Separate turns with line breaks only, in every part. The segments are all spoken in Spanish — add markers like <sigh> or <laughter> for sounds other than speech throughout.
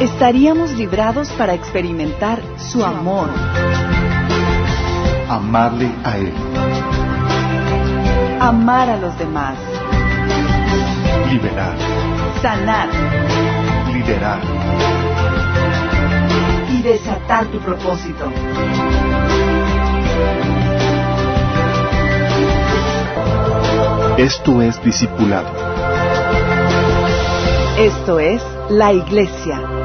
Estaríamos librados para experimentar su amor,
Amarle a Él,
amar a los demás,
liberar,
sanar
liderar.
y desatar tu propósito.
Esto es discipulado.
Esto es la iglesia.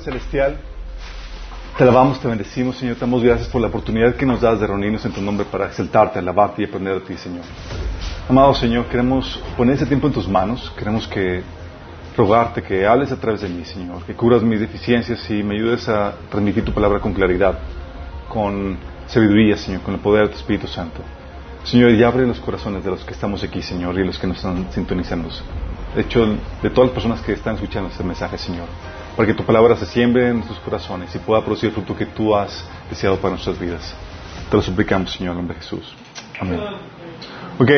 Celestial, te alabamos, te bendecimos, Señor. Te damos gracias por la oportunidad que nos das de reunirnos en tu nombre para exaltarte, alabarte y aprender de ti, Señor. Amado Señor, queremos poner ese tiempo en tus manos. Queremos que rogarte que hables a través de mí, Señor. Que cubras mis deficiencias y me ayudes a transmitir tu palabra con claridad, con sabiduría, Señor, con el poder de tu Espíritu Santo. Señor, y abre los corazones de los que estamos aquí, Señor, y los que nos están sintonizando. De hecho, de todas las personas que están escuchando este mensaje, Señor, para que tu palabra se siembre en nuestros corazones y pueda producir el fruto que tú has deseado para nuestras vidas. Te lo suplicamos, Señor, en nombre de Jesús. Amén. Ok.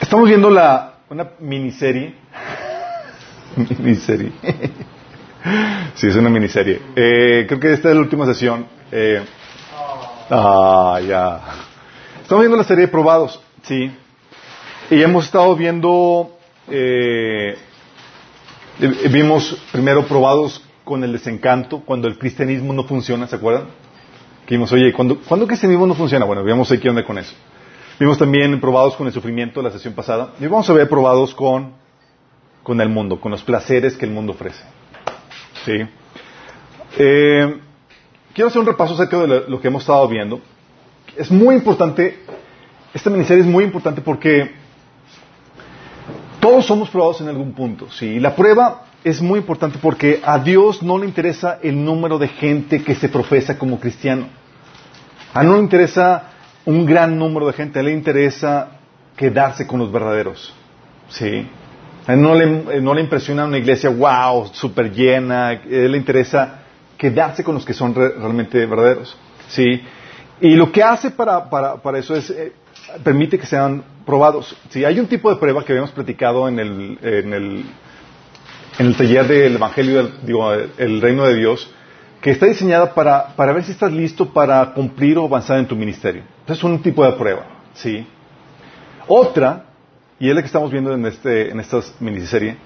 Estamos viendo la, una miniserie. <laughs> miniserie. <laughs> sí, es una miniserie. Eh, creo que esta es la última sesión. Eh, ah, ya. Estamos viendo la serie de probados, sí. Y hemos estado viendo, eh, vimos primero probados con el desencanto, cuando el cristianismo no funciona, ¿se acuerdan? Que vimos, oye, ¿cuándo, ¿cuándo el cristianismo no funciona? Bueno, vimos ahí qué onda con eso. Vimos también probados con el sufrimiento la sesión pasada. Y vamos a ver probados con, con el mundo, con los placeres que el mundo ofrece. ¿Sí? Eh, quiero hacer un repaso acerca de lo que hemos estado viendo. Es muy importante, esta miniserie es muy importante porque todos somos probados en algún punto, ¿sí? La prueba es muy importante porque a Dios no le interesa el número de gente que se profesa como cristiano. A no le interesa un gran número de gente, a Él le interesa quedarse con los verdaderos, ¿sí? A Él no le, no le impresiona una iglesia, wow, súper llena, a Él le interesa quedarse con los que son re- realmente verdaderos, ¿sí? Y lo que hace para, para, para eso es, eh, permite que sean probados. Si hay un tipo de prueba que habíamos platicado en el, en el, taller del Evangelio, del- el reino de Dios, que está diseñada para, para ver si estás listo para cumplir o avanzar en tu ministerio. Entonces es un tipo de prueba, ¿sí? Otra, y es la que estamos viendo en, este, en esta miniserie,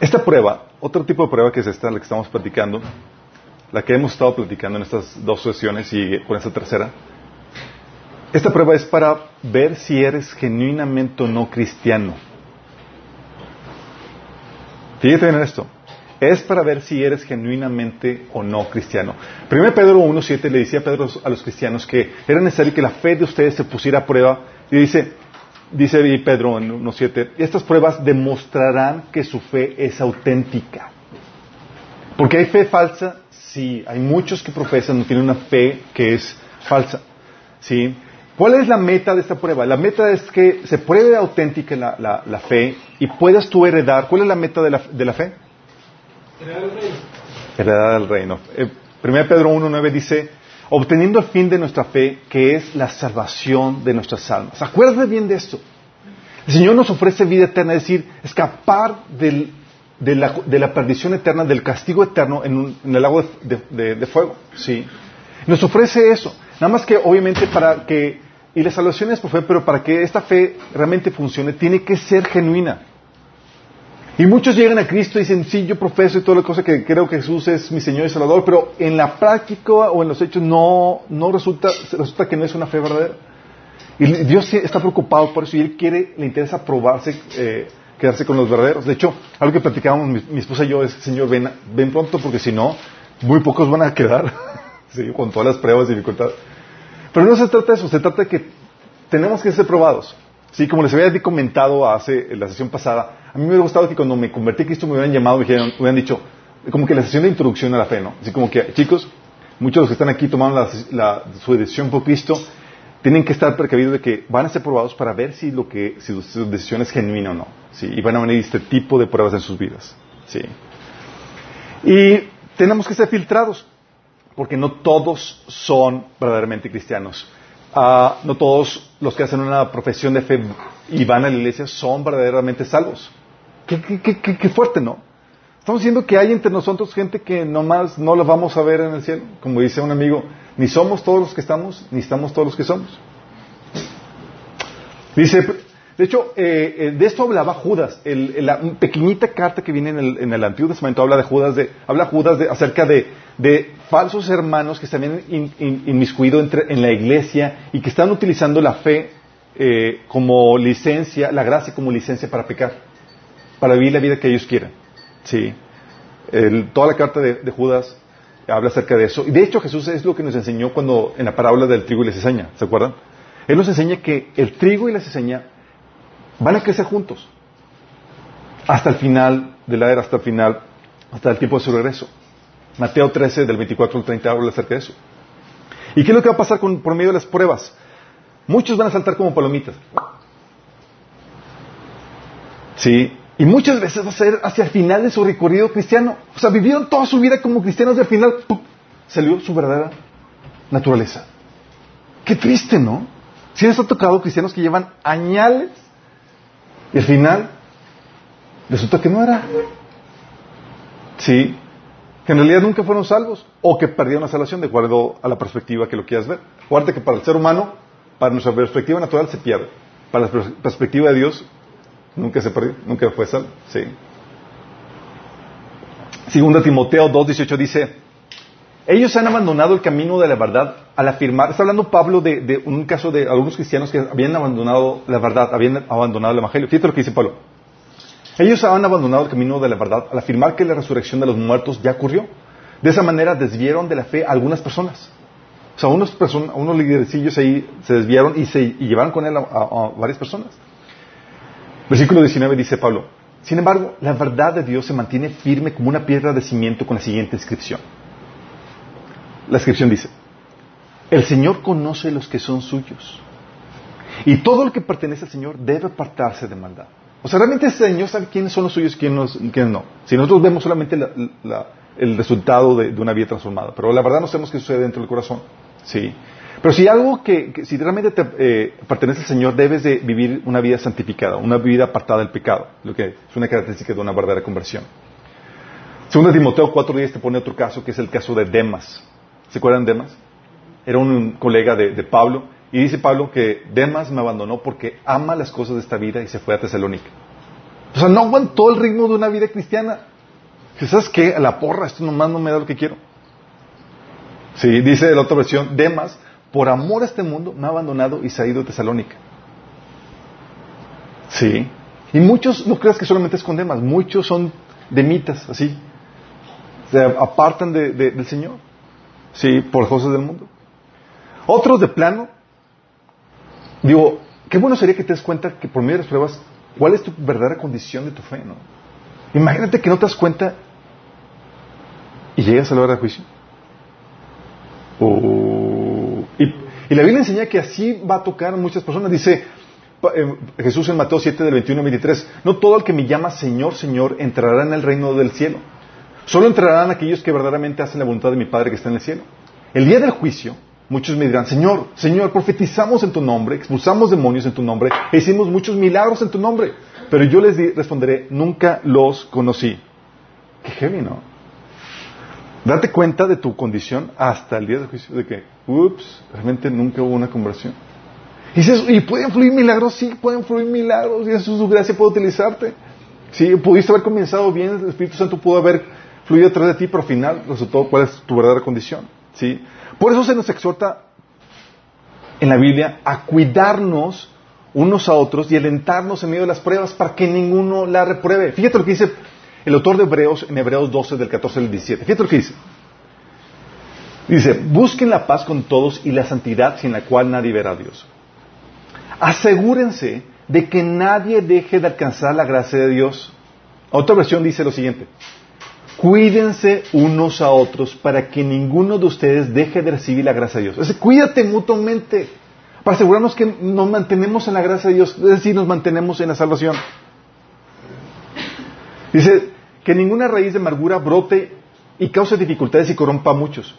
esta prueba, otro tipo de prueba que es esta, la que estamos platicando, la que hemos estado platicando en estas dos sesiones y con esta tercera, esta prueba es para ver si eres genuinamente o no cristiano. Fíjate bien en esto. Es para ver si eres genuinamente o no cristiano. 1 Pedro 1.7 le decía a Pedro a los cristianos que era necesario que la fe de ustedes se pusiera a prueba. Y dice, dice Pedro en 1.7, estas pruebas demostrarán que su fe es auténtica. Porque hay fe falsa, sí. Hay muchos que profesan, no tienen una fe que es falsa. ¿Sí? ¿Cuál es la meta de esta prueba? La meta es que se pruebe auténtica la, la- la fe y puedas tú heredar. ¿Cuál es la meta de la, de la fe? Heredar el reino. Eh, 1 Pedro 1.9 dice, obteniendo el fin de nuestra fe, que es la salvación de nuestras almas. Acuérdate bien de esto. El Señor nos ofrece vida eterna, es decir, escapar del- de, la, de la perdición eterna, del castigo eterno en, un- en el lago de, de- de fuego. ¿sí? Nos ofrece eso. Nada más que, obviamente, para que, y la salvación es por fe, pero para que esta fe realmente funcione, tiene que ser genuina. Y muchos llegan a Cristo y dicen, sí, yo profeso y toda la cosa que creo que Jesús es mi Señor y Salvador, pero en la práctica o en los hechos no, no resulta, resulta que no es una fe verdadera. Y Dios está preocupado por eso y Él quiere, le interesa probarse, eh, quedarse con los verdaderos. De hecho, algo que platicábamos mi, esposa y yo es, Señor, ven, ven pronto porque si no, muy pocos van a quedar, <laughs> con todas las pruebas y dificultades. Pero no se trata de eso, se trata de que tenemos que ser probados. Sí, como les había comentado hace la sesión pasada, a mí me hubiera gustado que cuando me convertí a Cristo me hubieran llamado, me, dijeron, me hubieran dicho, como que la sesión de introducción a la fe, ¿no? Así como que, chicos, muchos de los que están aquí tomando la, su decisión por Cristo, tienen que estar precavidos de que van a ser probados para ver si lo que, si su decisión es genuina o no. ¿sí? Y van a venir este tipo de pruebas en sus vidas. ¿sí? Y tenemos que ser filtrados, porque no todos son verdaderamente cristianos. Uh, no todos los que hacen una profesión de fe y van a la iglesia son verdaderamente salvos. Qué, qué, qué, qué, fuerte, ¿no? Estamos diciendo que hay entre nosotros gente que nomás no los vamos a ver en el cielo. Como dice un amigo, ni somos todos los que estamos, ni estamos todos los que somos. Dice, de hecho, eh, eh, de esto hablaba Judas. El, la pequeñita carta que viene en el, Antiguo Testamento habla de Judas, de, habla Judas de, acerca de, falsos hermanos que se habían in, in, inmiscuido entre, en la iglesia y que están utilizando la fe eh, como licencia, la gracia como licencia para pecar, para vivir la vida que ellos quieren. Sí. Toda la carta de, de, Judas habla acerca de eso. Y de hecho Jesús es lo que nos enseñó cuando en la parábola del trigo y la cizaña, ¿se acuerdan? Él nos enseña que el trigo y la cizaña van a crecer juntos hasta el final de la era, hasta el final, hasta el tiempo de su regreso. Mateo 13, del 24 al 30, habla acerca de eso. ¿Y qué es lo que va a pasar con, por medio de las pruebas? Muchos van a saltar como palomitas. Sí, y muchas veces va a ser hacia el final de su recorrido cristiano. O sea, vivieron toda su vida como cristianos y al final salió su verdadera naturaleza. Qué triste, ¿no? Si les ha tocado cristianos que llevan añales y al final resulta que no era. Sí, que en realidad nunca fueron salvos o que perdieron la salvación de acuerdo a la perspectiva que lo quieras ver. Acuérdate que para el ser humano, para nuestra perspectiva natural se pierde. Para la perspectiva de Dios, nunca se perdió, nunca fue salvo. Sí. Segunda Timoteo 2.18 dice, ellos han abandonado el camino de la verdad al afirmar, está hablando Pablo de, un caso de algunos cristianos que habían abandonado la verdad, habían abandonado el Evangelio. Fíjate lo que dice Pablo. Ellos han abandonado el camino de la verdad al afirmar que la resurrección de los muertos ya ocurrió. De esa manera desviaron de la fe a algunas personas. O sea, unos, person unos liderecillos ahí se desviaron y, se, llevaron con él a, a varias personas. Versículo 19 dice Pablo, sin embargo, la verdad de Dios se mantiene firme como una piedra de cimiento con la siguiente inscripción. La inscripción dice, el Señor conoce los que son suyos. Y todo el que pertenece al Señor debe apartarse de maldad. O sea, realmente el Señor sabe quiénes son los suyos y quiénes, quiénes no. Si nosotros vemos solamente la, la, el resultado de, una vida transformada, pero la verdad no sabemos qué sucede dentro del corazón. Sí. Pero si algo que, que si realmente te eh, pertenece al Señor, debes de vivir una vida santificada, una vida apartada del pecado, lo que es una característica de una verdadera conversión. Segundo Timoteo 4.10 te pone otro caso, que es el caso de Demas. ¿Se acuerdan de Demas? Era un colega de, Pablo. Y dice Pablo que Demas me abandonó porque ama las cosas de esta vida y se fue a Tesalónica. O sea, no aguantó el ritmo de una vida cristiana. ¿Sabes qué? A la porra, esto nomás no me da lo que quiero. Sí, dice la otra versión, Demas, por amor a este mundo, me ha abandonado y se ha ido a Tesalónica. Sí. Y muchos, no creas que solamente es con Demas, muchos son demitas, así. Se apartan de, del Señor. Sí, por cosas del mundo. Otros de plano, digo, qué bueno sería que te des cuenta que por medio de las pruebas, cuál es tu verdadera condición de tu fe, ¿no? Imagínate que no te das cuenta y llegas a la hora de juicio. Oh, y, y, la Biblia enseña que así va a tocar a muchas personas. Dice eh, Jesús en Mateo 7 del 21 al 23, no todo el que me llama Señor, Señor entrará en el reino del cielo. Solo entrarán aquellos que verdaderamente hacen la voluntad de mi Padre que está en el cielo. El día del juicio, muchos me dirán, Señor, Señor, profetizamos en tu nombre, expulsamos demonios en tu nombre, e hicimos muchos milagros en tu nombre. Pero yo les responderé, nunca los conocí. Qué heavy, ¿no? Date cuenta de tu condición hasta el día del juicio, de que, ups, realmente nunca hubo una conversión. Y dices, ¿y pueden fluir milagros? Sí, pueden fluir milagros, y en su gracia puede utilizarte. Sí, pudiste haber comenzado bien, el Espíritu Santo pudo haber fluido atrás de ti, pero al final resultó cuál es tu verdadera condición. ¿sí? Por eso se nos exhorta en la Biblia a cuidarnos unos a otros y alentarnos en medio de las pruebas para que ninguno la repruebe. Fíjate lo que dice el autor de Hebreos en Hebreos 12 del 14 al 17. Fíjate lo que dice. Dice, busquen la paz con todos y la santidad sin la cual nadie verá a Dios. Asegúrense de que nadie deje de alcanzar la gracia de Dios. Otra versión dice lo siguiente, cuídense unos a otros para que ninguno de ustedes deje de recibir la gracia de Dios. Cuídate mutuamente para asegurarnos que nos mantenemos en la gracia de Dios, es decir, nos mantenemos en la salvación. Dice que ninguna raíz de amargura brote y cause dificultades y corrompa a muchos.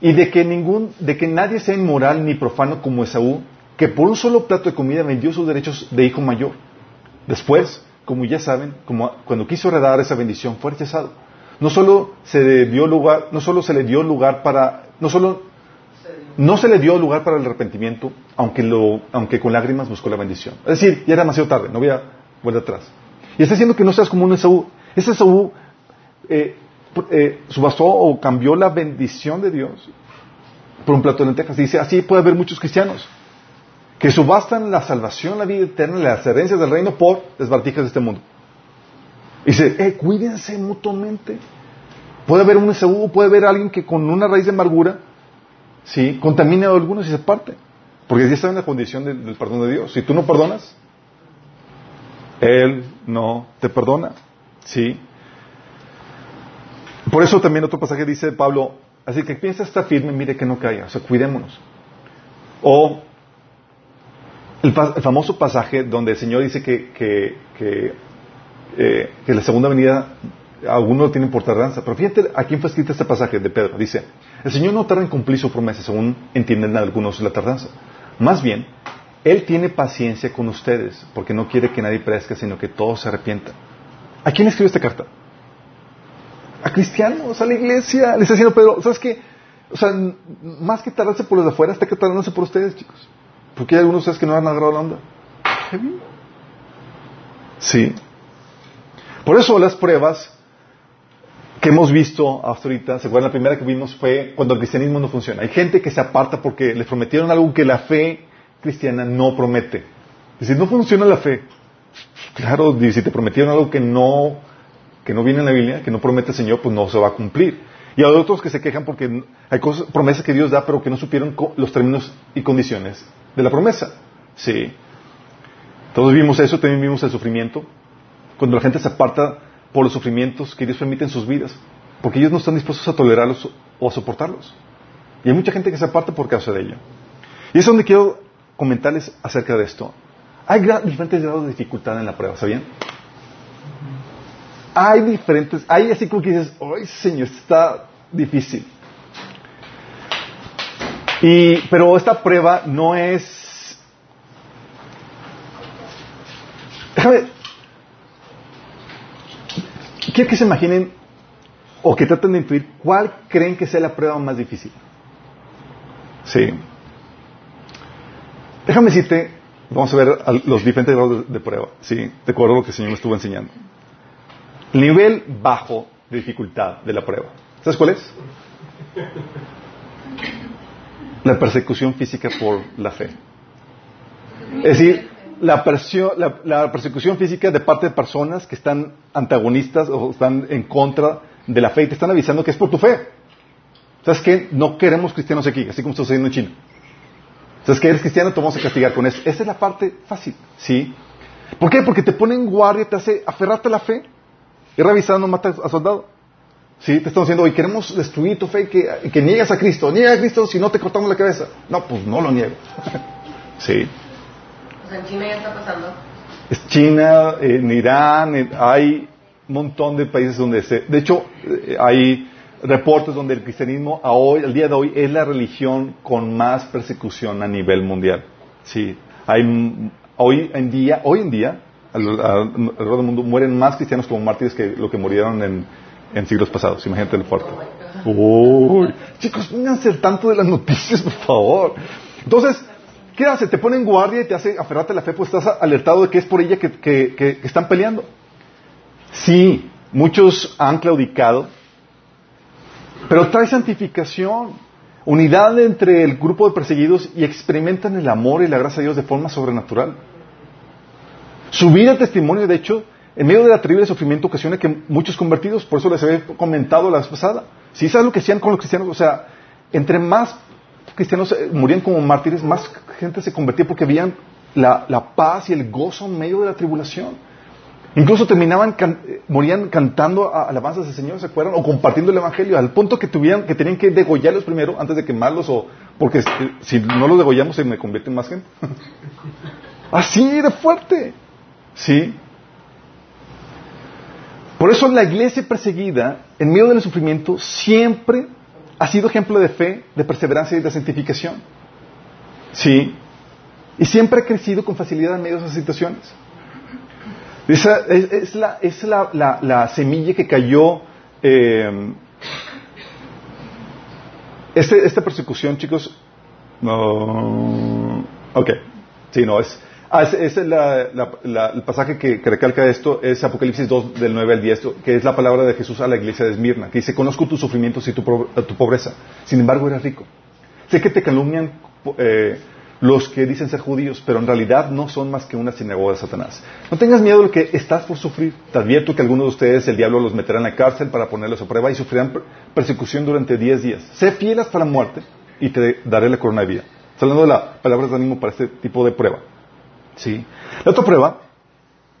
Y de que, ningún, de que nadie sea inmoral ni profano como Esaú, que por un solo plato de comida vendió sus derechos de hijo mayor. Después, como ya saben, como cuando quiso heredar esa bendición, fue rechazado. No solo se le dio lugar, no solo se le dio lugar para, no solo no se le dio lugar para el arrepentimiento, aunque, lo, aunque con lágrimas buscó la bendición. Es decir, ya era demasiado tarde, no voy a volver atrás. Y está diciendo que no seas como un Esaú. Ese Esaú eh, eh, subastó o cambió la bendición de Dios por un plato de lentejas. Y dice, así puede haber muchos cristianos que subastan la salvación, la vida eterna, las herencias del reino por desbartijas de este mundo. Dice, eh, cuídense mutuamente. Puede haber un Esaú, puede haber alguien que con una raíz de amargura, sí, contamine a algunos y se parte. Porque ya está en la condición del perdón de Dios. Si tú no perdonas, Él no te perdona. Sí. Por eso también otro pasaje dice Pablo, así que piensa estar firme, mire que no caiga, o sea, cuidémonos. O el, famoso pasaje donde el Señor dice que, eh, que la segunda venida algunos lo tienen por tardanza. Pero fíjate a quién fue escrito este pasaje de Pedro. Dice, el Señor no tarda en cumplir su promesa, según entienden algunos la tardanza. Más bien, Él tiene paciencia con ustedes, porque no quiere que nadie perezca, sino que todos se arrepientan. ¿A quién escribe esta carta? a cristianos, a la iglesia. Le está diciendo Pedro, ¿sabes qué? O sea, más que tardarse por los de afuera, está que tardándose por ustedes, chicos. Porque hay algunos de ustedes que no han agarrado la onda. Sí. Por eso las pruebas que hemos visto hasta ahorita, ¿se acuerdan? La primera que vimos fue cuando el cristianismo no funciona. Hay gente que se aparta porque les prometieron algo que la fe cristiana no promete. Dice, no funciona la fe. Claro, si te prometieron algo que no que no viene en la Biblia, que no promete el Señor, pues no se va a cumplir. Y hay otros que se quejan porque hay promesas que Dios da, pero que no supieron los términos y condiciones de la promesa. Sí. Todos vimos eso, también vimos el sufrimiento. Cuando la gente se aparta por los sufrimientos que Dios permite en sus vidas, porque ellos no están dispuestos a tolerarlos o a soportarlos. Y hay mucha gente que se aparta por causa de ello. Y es donde quiero comentarles acerca de esto. Hay diferentes grados de dificultad en la prueba, ¿sabían? hay diferentes, hay así como que dices, ¡ay, Señor, está difícil! Y, pero esta prueba no es... Déjame... Quiero que se imaginen o que traten de intuir cuál creen que sea la prueba más difícil. Sí. Déjame decirte, vamos a ver los diferentes grados de, prueba, sí, de acuerdo a lo que el Señor me estuvo enseñando. El nivel bajo de dificultad de la prueba. ¿Sabes cuál es? La persecución física por la fe. Es decir, la, persecución física de parte de personas que están antagonistas o están en contra de la fe y te están avisando que es por tu fe. ¿Sabes qué? No queremos cristianos aquí, así como está sucediendo en China. ¿Sabes que eres cristiano? Te vamos a castigar con eso. Esa es la parte fácil, ¿sí? ¿Por qué? Porque te ponen guardia, te hace aferrarte a la fe. Y revisando mata a soldado. Sí, te estamos diciendo, hoy queremos destruir tu fe, que, que niegas a Cristo. Niega a Cristo si no te cortamos la cabeza. No, pues no lo niego. <laughs> sí.
En China ya está pasando.
Es China, en Irán, hay un montón de países donde se... De hecho, eh, hay reportes donde el cristianismo a hoy, al día de hoy, es la religión con más persecución a nivel mundial. Sí, hay hoy en día, hoy en día, alrededor del mundo mueren más cristianos como mártires que lo que murieron en, siglos pasados. Imagínate el fuerte. Uy, chicos, pónganse tanto de las noticias, por favor. Entonces, ¿qué hace? Te pone en guardia y te hace aferrarte a la fe, pues estás alertado de que es por ella que, están peleando. Sí, muchos han claudicado, pero trae santificación, unidad entre el grupo de perseguidos y experimentan el amor y la gracia de Dios de forma sobrenatural. Su vida testimonio, de hecho, en medio de la terrible sufrimiento ocasiona que muchos convertidos, por eso les había comentado la vez pasada, si sabes lo que hacían con los cristianos, o sea, entre más cristianos eh, morían como mártires, más gente se convertía porque veían la, la paz y el gozo en medio de la tribulación. Incluso terminaban, eh, morían cantando alabanzas del Señor, ¿se acuerdan? O compartiendo el Evangelio, al punto que tuvieran, que tenían que degollarlos primero antes de quemarlos, o porque si no los degollamos se me convierte en más gente. <laughs> Así de fuerte. ¿Sí? Por eso la iglesia perseguida, en medio del sufrimiento, siempre ha sido ejemplo de fe, de perseverancia y de santificación. ¿Sí? Y siempre ha crecido con facilidad en medio de esas situaciones. Esa es, la, es la, la, semilla que cayó. Eh, este, esta persecución, chicos. No. Ok. Sí, no, es. Ah, es, el pasaje que, recalca esto, es Apocalipsis 2, del 9 al 10, que es la palabra de Jesús a la iglesia de Esmirna, que dice, conozco tus sufrimientos y tu, pobreza, sin embargo eres rico. Sé que te calumnian eh, los que dicen ser judíos, pero en realidad no son más que una sinagoga de Satanás. No tengas miedo de lo que estás por sufrir. Te advierto que algunos de ustedes el diablo los meterá en la cárcel para ponerlos a prueba y sufrirán persecución durante diez días. Sé fiel hasta la muerte y te daré la corona de vida. Estoy hablando de la palabra de ánimo para este tipo de prueba. ¿Sí? La otra prueba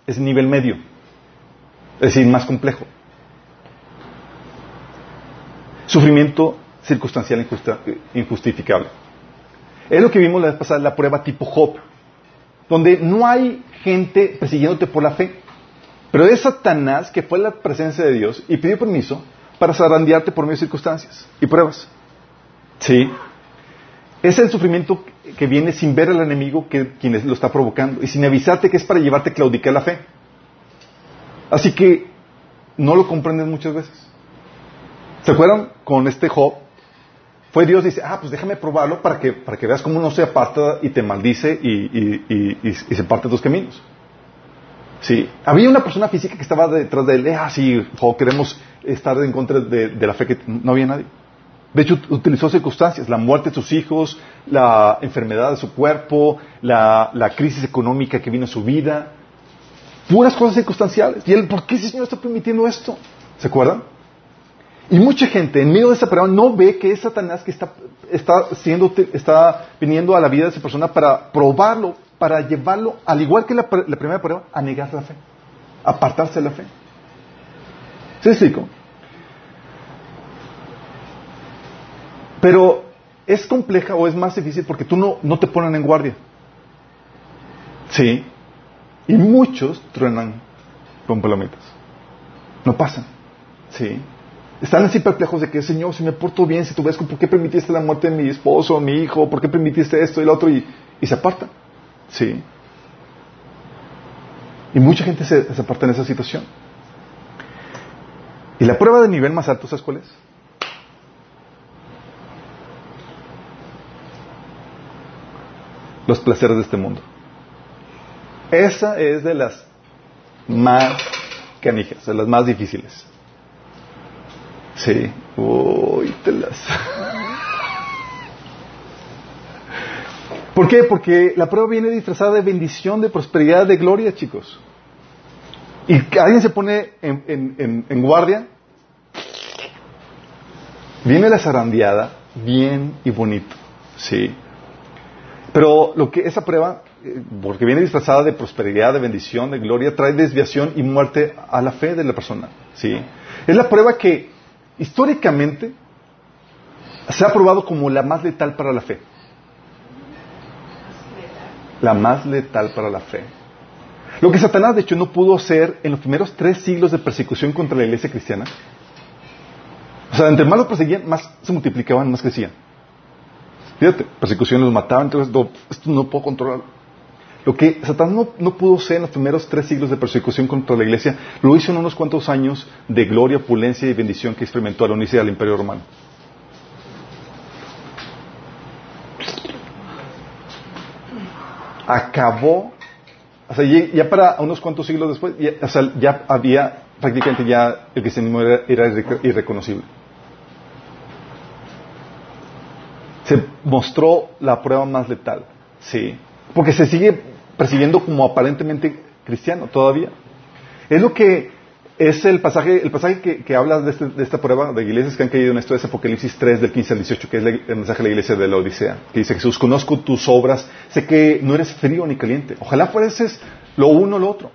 es nivel medio, es decir, más complejo. Sufrimiento circunstancial injustificable. Es lo que vimos la vez pasada, la prueba tipo Job, donde no hay gente persiguiéndote por la fe, pero es Satanás que fue la presencia de Dios y pidió permiso para zarandearte por medio de circunstancias y pruebas. Sí. Es el sufrimiento que viene sin ver al enemigo que quien lo está provocando y sin avisarte que es para llevarte a claudicar la fe. Así que no lo comprendes muchas veces. ¿Se acuerdan con este Job? Fue Dios dice, ah, pues déjame probarlo para que, para que veas cómo no se aparta y te maldice y, se parte dos caminos. Sí, había una persona física que estaba detrás de él, ah, sí, queremos estar en contra de, la fe que no había nadie. De hecho, utilizó circunstancias, la muerte de sus hijos, la enfermedad de su cuerpo, la, la crisis económica que vino a su vida, puras cosas circunstanciales. Y él, ¿por qué ese Señor está permitiendo esto? ¿Se acuerdan? Y mucha gente en medio de esa prueba no ve que es Satanás que está, está, siendo, está viniendo a la vida de esa persona para probarlo, para llevarlo, al igual que la, primera prueba, a negar la fe, apartarse de la fe. ¿Se explico? Pero es compleja o es más difícil porque tú no, no te ponen en guardia. Sí. Y muchos truenan con palomitas. No pasan. Sí. Están así perplejos de que, Señor, si me porto bien, si tú ves, ¿por qué permitiste la muerte de mi esposo, mi hijo? ¿Por qué permitiste esto y lo otro? Y, se apartan. Sí. Y mucha gente se, se, aparta en esa situación. Y la prueba de nivel más alto, ¿sabes cuál es? Los placeres de este mundo. Esa es de las más canijas, de las más difíciles. Sí. Uy, telas. <laughs> ¿Por qué? Porque la prueba viene disfrazada de bendición, de prosperidad, de gloria, chicos. Y alguien se pone en, guardia, viene la zarandeada, bien y bonito, sí. Pero lo que esa prueba, eh, porque viene disfrazada de prosperidad, de bendición, de gloria, trae desviación y muerte a la fe de la persona, sí. Es la prueba que históricamente se ha probado como la más letal para la fe. La más letal para la fe. Lo que Satanás, de hecho, no pudo hacer en los primeros tres siglos de persecución contra la iglesia cristiana. O sea, entre más los perseguían, más se multiplicaban, más crecían. Fíjate, persecución los mataban, entonces esto no puedo controlarlo. Lo que Satanás no, pudo ser en los primeros tres siglos de persecución contra la iglesia, lo hizo en unos cuantos años de gloria, opulencia y bendición que experimentó al unirse al imperio romano. Acabó, o sea, ya para unos cuantos siglos después, ya, ya había prácticamente ya el cristianismo era, era irre- irreconocible. Se mostró la prueba más letal, sí, porque se sigue persiguiendo como aparentemente cristiano todavía. Es lo que es el pasaje, el pasaje que, habla de, este- de esta prueba de iglesias que han caído en esto es Apocalipsis 3 del 15 al 18, que es el mensaje de la iglesia de la Odisea, que dice Jesús, conozco tus obras, sé que no eres frío ni caliente, ojalá fueses lo uno o lo otro.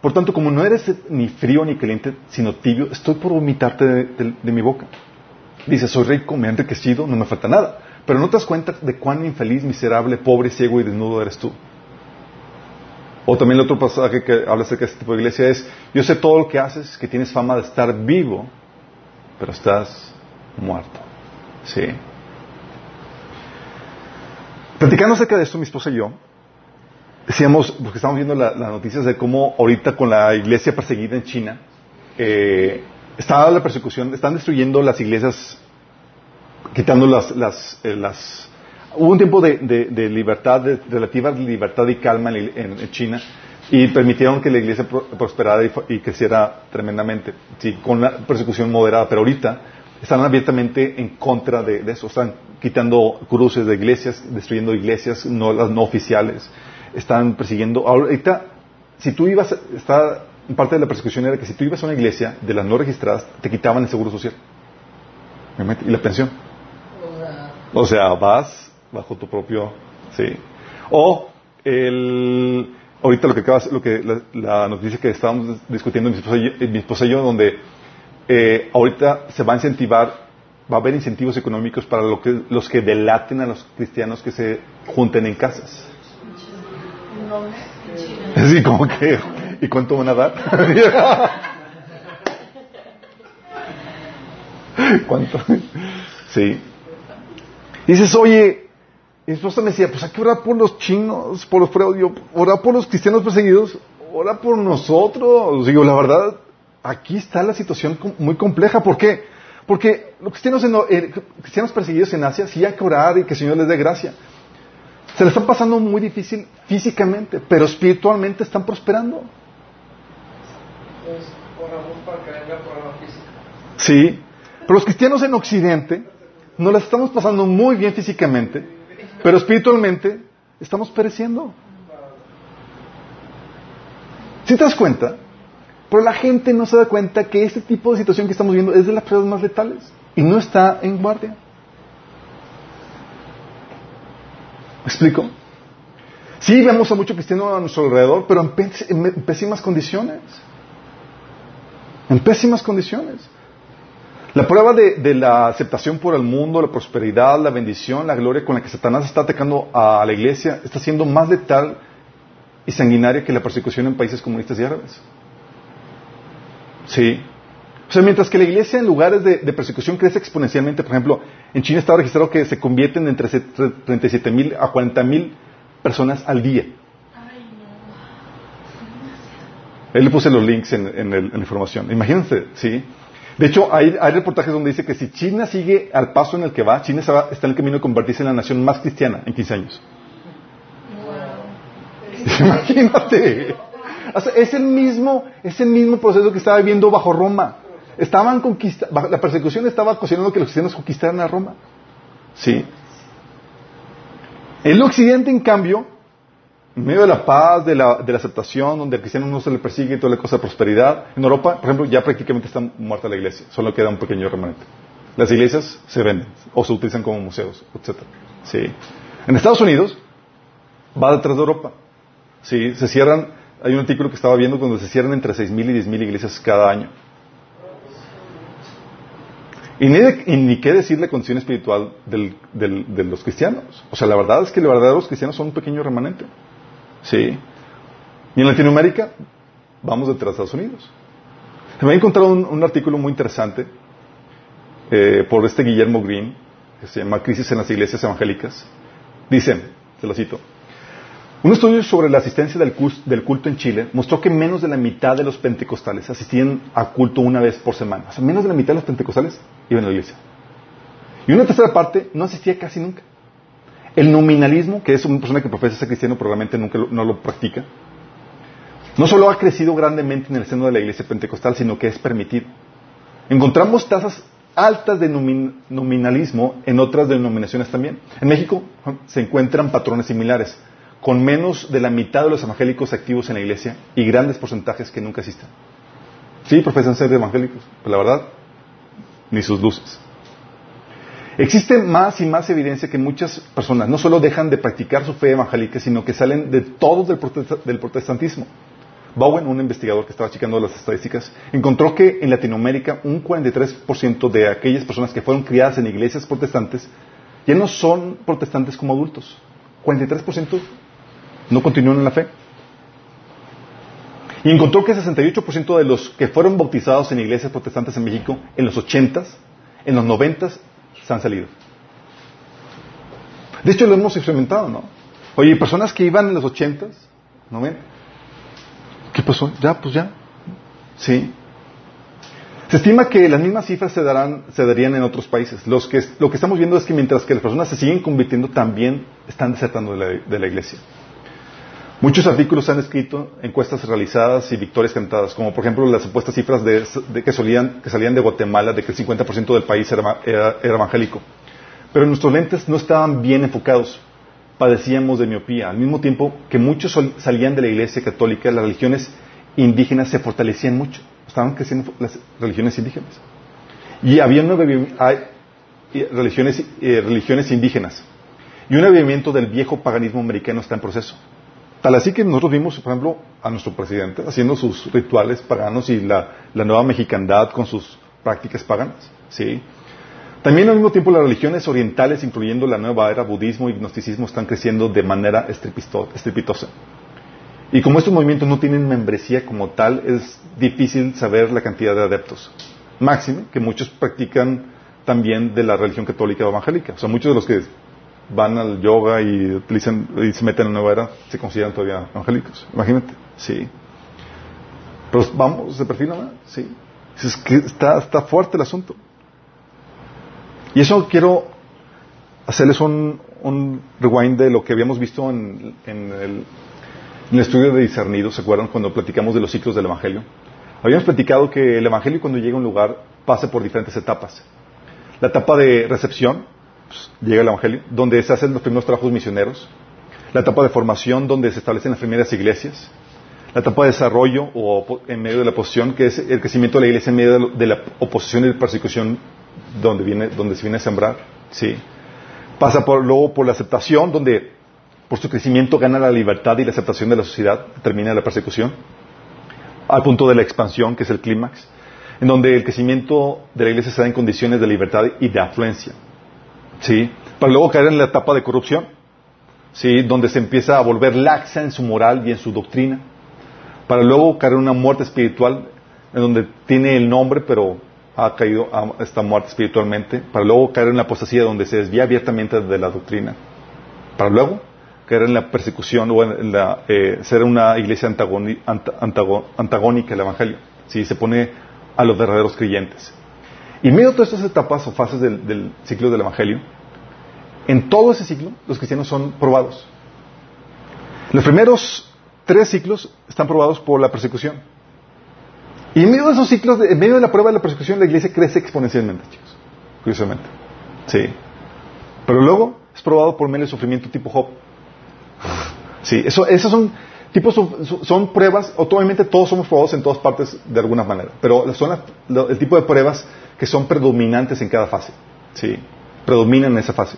Por tanto, como no eres ni frío ni caliente, sino tibio, estoy por vomitarte de, de- de mi boca. Dice, soy rico, me he enriquecido, no me falta nada. Pero no te das cuenta de cuán infeliz, miserable, pobre, ciego y desnudo eres tú. O también el otro pasaje que habla acerca de este tipo de iglesia es, yo sé todo lo que haces, que tienes fama de estar vivo, pero estás muerto. Sí. Platicando acerca de esto, mi esposa y yo, decíamos, porque estamos viendo la- las noticias de cómo ahorita con la iglesia perseguida en China, eh, está la persecución, están destruyendo las iglesias, quitando las, las, eh, las hubo un tiempo de, de- libertad, de relativa libertad y calma en, China y permitieron que la iglesia pro- prosperara y, y creciera tremendamente, sí, con la persecución moderada, pero ahorita están abiertamente en contra de, de eso, están quitando cruces de iglesias, destruyendo iglesias, no las no oficiales, están persiguiendo, ahorita, si tú ibas, está, parte de la persecución era que si tú ibas a una iglesia de las no registradas, te quitaban el seguro social y la pensión. O sea, vas bajo tu propio, sí. O el, ahorita lo que acabas, lo que la, la noticia que estábamos discutiendo mi esposa y yo, mi esposa y yo, donde eh, ahorita se va a incentivar, va a haber incentivos económicos para lo que, los que delaten a los cristianos que se junten en casas. Así como que, ¿y cuánto van a dar? <laughs> ¿Cuánto? Sí. Dices, oye, mi esposa me decía, pues hay que orar por los chinos, por los yo, orar por los cristianos perseguidos, ora por nosotros. Digo, la verdad, aquí está la situación muy compleja. ¿Por qué? Porque los cristianos, en- eh, cristianos perseguidos en Asia, sí hay que orar y que el Señor les dé gracia. Se le están pasando muy difícil físicamente, pero espiritualmente están prosperando.
Pues oramos para que venga.
Sí, pero los cristianos en Occidente nos las estamos pasando muy bien físicamente, pero espiritualmente estamos pereciendo. ¿Sí te das cuenta? Pero la gente no se da cuenta que este tipo de situación que estamos viendo es de las pruebas más letales y no está en guardia. ¿Me explico? Sí, vemos a mucho cristiano a nuestro alrededor, pero en pésimas condiciones. En pésimas condiciones. La prueba de, de la aceptación por el mundo, la prosperidad, la bendición, la gloria con la que Satanás está atacando a la iglesia está siendo más letal y sanguinaria que la persecución en países comunistas y árabes. Sí. O sea, mientras que la iglesia en lugares de, de persecución crece exponencialmente, por ejemplo, en China está registrado que se convierten entre 37 mil a 40 mil personas al día. Él le puse los links en, en el- en la información. Imagínense, ¿sí? De hecho, hay, hay reportajes donde dice que si China sigue al paso en el que va, China se va- está en el camino de convertirse en la nación más cristiana en 15 años. <laughs> Imagínate. O sea, es el mismo, es el mismo proceso que estaba viviendo bajo Roma. Estaban conquista, la persecución estaba ocasionando que los cristianos conquistaran a Roma. Sí. El occidente, en cambio, en medio de la paz, de la, de la aceptación, donde al cristiano no se le persigue y toda la cosa de prosperidad, en Europa, por ejemplo, ya prácticamente está muerta la iglesia, solo queda un pequeño remanente. Las iglesias se venden o se utilizan como museos, etc. Sí. En Estados Unidos va detrás de Europa. Sí, se cierran, hay un artículo que estaba viendo donde se cierran entre 6.000 y 10.000 iglesias cada año. Y ni, de- y ni qué decir la condición espiritual del- del- de los cristianos. O sea, la verdad es que los cristianos son un pequeño remanente. Sí. Y en Latinoamérica vamos detrás de Estados Unidos. Me ha encontrado un, artículo muy interesante eh, por este Guillermo Green, que se llama Crisis en las Iglesias Evangélicas. Dice, se lo cito, un estudio sobre la asistencia del del culto en Chile mostró que menos de la mitad de los pentecostales asistían a culto una vez por semana. O sea, menos de la mitad de los pentecostales iban a la iglesia. Y una tercera parte no asistía casi nunca. El nominalismo, que es una persona que profesa ser cristiano pero realmente nunca lo- no lo practica, No solo ha crecido grandemente en el seno de la iglesia pentecostal, sino que es permitido. Encontramos tasas altas de nominalismo en otras denominaciones también. En México se encuentran patrones similares, con menos de la mitad de los evangélicos activos en la iglesia y grandes porcentajes que nunca asisten. Sí, profesan ser evangélicos, pero la verdad, ni sus luces. Existe más y más evidencia que muchas personas no solo dejan de practicar su fe evangélica, sino que salen de todos del protestantismo. Bowen, un investigador que estaba checando las estadísticas, encontró que en Latinoamérica un 43% de aquellas personas que fueron criadas en iglesias protestantes ya no son protestantes como adultos. 43% no continúan en la fe. Y encontró que 68% de los que fueron bautizados en iglesias protestantes en México en los 80s, en los 90s se han salido. De hecho, lo hemos experimentado, ¿no? Oye, personas que iban en los ochentas, ¿no ven? ¿Qué pasó? Ya, pues ya. Sí. Se estima que las mismas cifras se, darán, se darían en otros países. Los que, lo que estamos viendo es que mientras que las personas se siguen convirtiendo, también están desertando de la, de la iglesia. Muchos artículos han escrito, encuestas realizadas y victorias cantadas, como por ejemplo las supuestas cifras de, que, solían, que, salían de Guatemala, de que el 50% del país era, evangélico. Pero nuestros lentes no estaban bien enfocados, padecíamos de miopía. Al mismo tiempo que muchos salían de la iglesia católica, las religiones indígenas se fortalecían mucho. Estaban creciendo las religiones indígenas. Y había nueve religiones, eh, religiones indígenas. Y un avivamiento del viejo paganismo americano está en proceso. Tal así que nosotros vimos, por ejemplo, a nuestro presidente haciendo sus rituales paganos y la, nueva mexicandad con sus prácticas paganas. ¿sí? También al mismo tiempo las religiones orientales, incluyendo la nueva era, budismo y gnosticismo, están creciendo de manera estrepitosa. Y como estos movimientos no tienen membresía como tal, es difícil saber la cantidad de adeptos. Máxime, que muchos practican también de la religión católica o evangélica. O sea, muchos de los que van al yoga y utilizan y se meten en la nueva era, se consideran todavía evangélicos. Imagínate, sí. Pero vamos de perfil ¿no? sí. Es que está, está fuerte el asunto. Y eso quiero hacerles un, un rewind de lo que habíamos visto en, en, el, en, el, estudio de discernido, ¿se acuerdan? Cuando platicamos de los ciclos del Evangelio. Habíamos platicado que el Evangelio cuando llega a un lugar pasa por diferentes etapas. La etapa de recepción, pues, llega el Evangelio, donde se hacen los primeros trabajos misioneros, la etapa de formación, donde se establecen las primeras iglesias, la etapa de desarrollo o en medio de la oposición, que es el crecimiento de la iglesia en medio de la oposición y persecución donde, viene, donde se viene a sembrar. ¿sí? Pasa por, luego por la aceptación, donde por su crecimiento gana la libertad y la aceptación de la sociedad, termina la persecución, al punto de la expansión, que es el clímax, en donde el crecimiento de la iglesia se da en condiciones de libertad y de afluencia. ¿Sí? Para luego caer en la etapa de corrupción, ¿sí? Donde se empieza a volver laxa en su moral y en su doctrina, para luego caer en una muerte espiritual, en donde tiene el nombre, pero ha caído, está muerta espiritualmente, para luego caer en la apostasía, donde se desvía abiertamente de la doctrina, para luego caer en la persecución o en la, eh, ser una iglesia antagónica al Evangelio, ¿sí? Se pone a los verdaderos creyentes. Y en medio de todas estas etapas o fases del, ciclo del Evangelio, en todo ese ciclo los cristianos son probados. Los primeros tres ciclos están probados por la persecución. Y en medio de esos ciclos, en medio de la prueba de la persecución, la iglesia crece exponencialmente, chicos. Curiosamente. Sí. Pero luego es probado por medio del sufrimiento tipo Job. Sí, eso, esos son tipos, son, pruebas, obviamente todos somos probados en todas partes de alguna manera, pero son el tipo de pruebas que son predominantes en cada fase. ¿sí? Predominan en esa fase.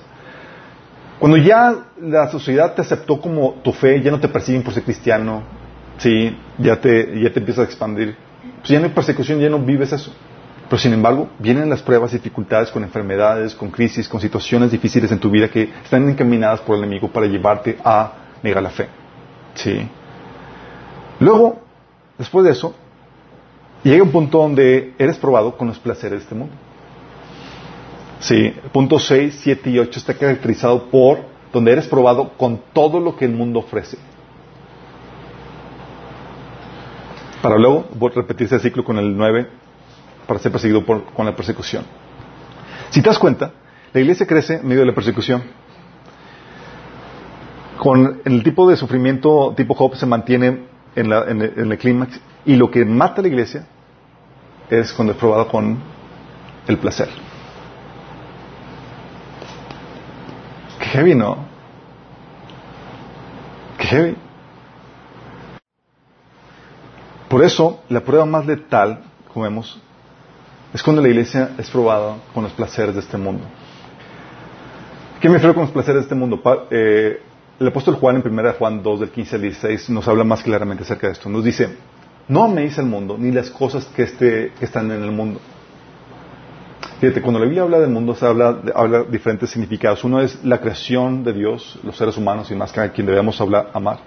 Cuando ya la sociedad te aceptó como tu fe, ya no te persiguen por ser cristiano, ¿sí? ya, te, ya te empiezas a expandir, pues ya no hay persecución, ya no vives eso. Pero sin embargo, vienen las pruebas, dificultades con enfermedades, con crisis, con situaciones difíciles en tu vida que están encaminadas por el enemigo para llevarte a negar la fe. ¿Sí? Luego, después de eso, llega un punto donde eres probado con los placeres de este mundo. Sí, punto 6, 7 y 8 está caracterizado por donde eres probado con todo lo que el mundo ofrece. Para luego repetirse el ciclo con el 9 para ser perseguido por, con la persecución. Si te das cuenta, la iglesia crece en medio de la persecución. Con el tipo de sufrimiento tipo Job se mantiene en, la- en el, el clímax y lo que mata a la iglesia es cuando es probado con el placer. Qué heavy, ¿no? Qué heavy. Por eso, la prueba más letal, como vemos, es cuando la iglesia es probada con los placeres de este mundo. ¿Qué me refiero con los placeres de este mundo? Eh, el apóstol Juan en 1 Juan 2 del 15 al 16 nos habla más claramente acerca de esto. Nos dice, no améis al mundo ni las cosas que, este, que están en el mundo. Fíjate, cuando la Biblia habla del mundo, se habla, de- habla diferentes significados. Uno es la creación de Dios, los seres humanos y más que a quien debemos hablar, amar.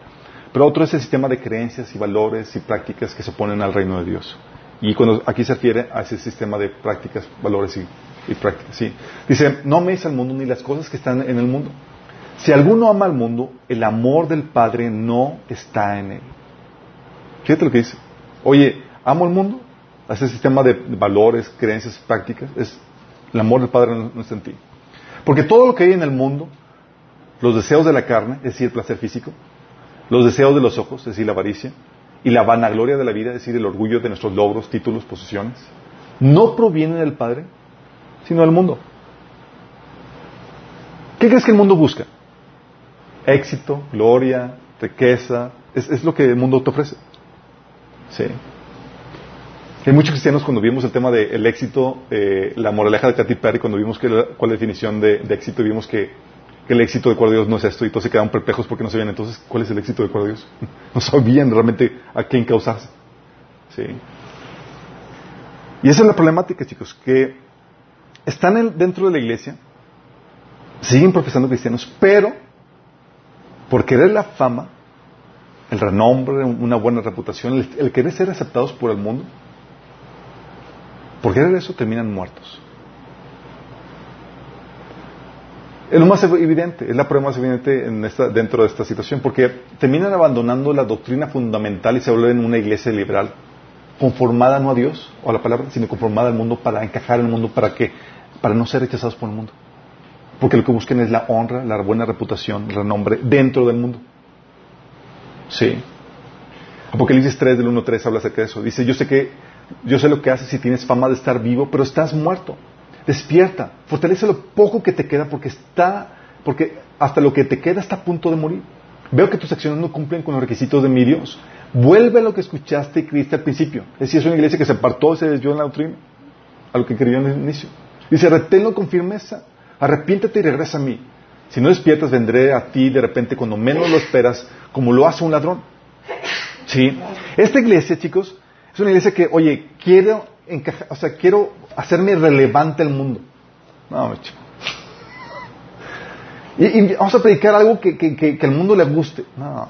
Pero otro es el sistema de creencias y valores y prácticas que se oponen al reino de Dios. Y cuando aquí se refiere a ese sistema de prácticas, valores y, y prácticas, sí. Dice, no améis al mundo ni las cosas que están en el mundo. Si alguno ama al mundo, el amor del Padre no está en él. Fíjate lo que dice. Oye, amo el mundo. Ese sistema de valores, creencias, prácticas, es el amor del Padre no, no está en ti. Porque todo lo que hay en el mundo, los deseos de la carne, es decir, el placer físico, los deseos de los ojos, es decir, la avaricia, y la vanagloria de la vida, es decir, el orgullo de nuestros logros, títulos, posiciones, no provienen del Padre, sino del mundo. ¿Qué crees que el mundo busca? Éxito, gloria, riqueza, es, es lo que el mundo te ofrece. Sí. Hay muchos cristianos cuando vimos el tema del éxito, eh, la moraleja de Katy Perry, cuando vimos que cuál es la definición de, de éxito, vimos que, el éxito de acuerdo a Dios no es esto, y todos se quedaron perplejos porque no sabían entonces cuál es el éxito de acuerdo a Dios. <laughs> No sabían realmente a quién causarse. Sí. Y esa es la problemática, chicos, que están en- dentro de la iglesia, siguen profesando cristianos, pero por querer la fama, el renombre, una buena reputación, el, querer ser aceptados por el mundo, por querer eso terminan muertos. Es lo más evidente, es la prueba más evidente en esta- dentro de esta situación, porque terminan abandonando la doctrina fundamental y se vuelven una iglesia liberal, conformada no a Dios o a la palabra, sino conformada al mundo para encajar en el mundo, para que, para no ser rechazados por el mundo. Porque lo que buscan es la honra, la buena reputación, el renombre dentro del mundo. Sí. Apocalipsis 3 del 1 al 3 habla acerca de eso. Dice, yo sé que, yo sé lo que haces si tienes fama de estar vivo, pero estás muerto. Despierta, fortalece lo poco que te queda porque está, porque hasta lo que te queda está a punto de morir. Veo que tus acciones no cumplen con los requisitos de mi Dios. Vuelve a lo que escuchaste y creíste al principio. Es decir, es una iglesia que se apartó se desvió en la doctrina, a lo que creyó en el inicio. Dice, reténlo con firmeza, arrepiéntete y regresa a mí. Si no despiertas, vendré a ti de repente cuando menos lo esperas, como lo hace un ladrón. Sí. Esta iglesia, chicos, es una iglesia que, oye, quiero encajar, o sea, quiero hacerme relevante al mundo. No, chico. Y, y vamos a predicar algo que, que, que, al mundo le guste. No.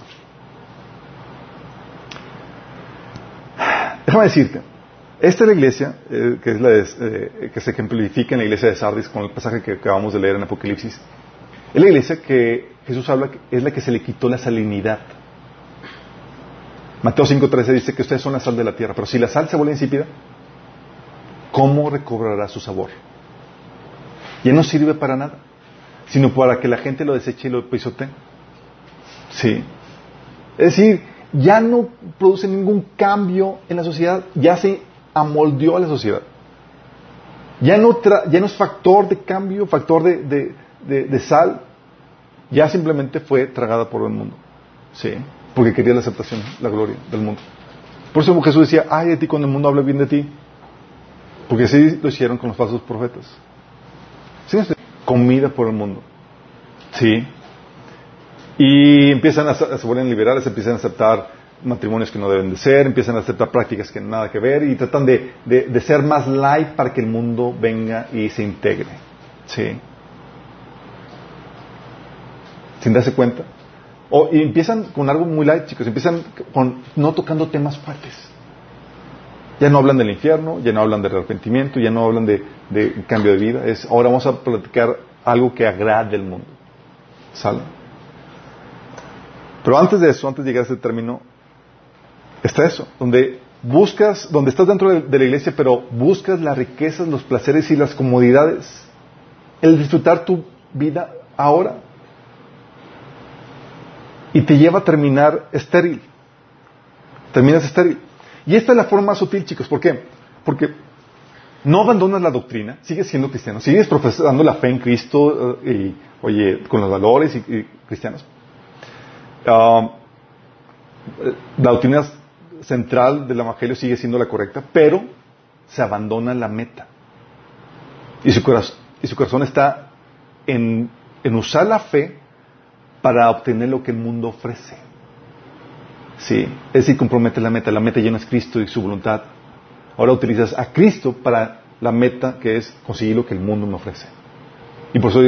Déjame decirte, esta es la iglesia eh, que, es la de- eh, que se ejemplifica en la iglesia de Sardis con el pasaje que acabamos de leer en Apocalipsis. Es la iglesia que Jesús habla, es la que se le quitó la salinidad. Mateo 5.13 dice que ustedes son la sal de la tierra, pero si la sal se vuelve insípida, ¿cómo recobrará su sabor? Ya no sirve para nada, sino para que la gente lo deseche y lo pisotee. Sí. Es decir, ya no produce ningún cambio en la sociedad, ya se amoldeó a la sociedad. Ya no, tra- ya no es factor de cambio, factor de, sal, ya simplemente fue tragada por el mundo. Sí, porque quería la aceptación, la gloria del mundo. Por eso Jesús decía, ay de ti cuando el mundo hable bien de ti. Porque así lo hicieron con los falsos profetas. ¿Sí? Comida por el mundo. Sí. Y empiezan a, se vuelven liberales, empiezan a aceptar matrimonios que no deben de ser, empiezan a aceptar prácticas que nada que ver y tratan de, de- de ser más light para que el mundo venga y se integre. Sí. Sin darse cuenta. O, y empiezan con algo muy light, chicos, empiezan con no tocando temas fuertes. Ya no hablan del infierno, ya no hablan del arrepentimiento, ya no hablan de, de cambio de vida. Es, ahora vamos a platicar algo que agrade al mundo. ¿Sale? Pero antes de eso, antes de llegar a ese término, está eso, donde buscas, donde estás dentro de, la iglesia, pero buscas las riquezas, los placeres y las comodidades, el disfrutar tu vida ahora. Y te lleva a terminar estéril. Terminas estéril. Y esta es la forma más sutil, chicos. ¿Por qué? Porque no abandonas la doctrina, sigues siendo cristiano, sigues profesando la fe en Cristo eh, y, oye, con los valores y, cristianos. Ah, la doctrina central del Evangelio sigue siendo la correcta, pero se abandona la meta. Y su corazón, y su corazón está en, usar la fe para obtener lo que el mundo ofrece. Sí, es decir, compromete la meta. La meta ya no es Cristo y su voluntad. Ahora utilizas a Cristo para la meta que es conseguir lo que el mundo me ofrece. Y por eso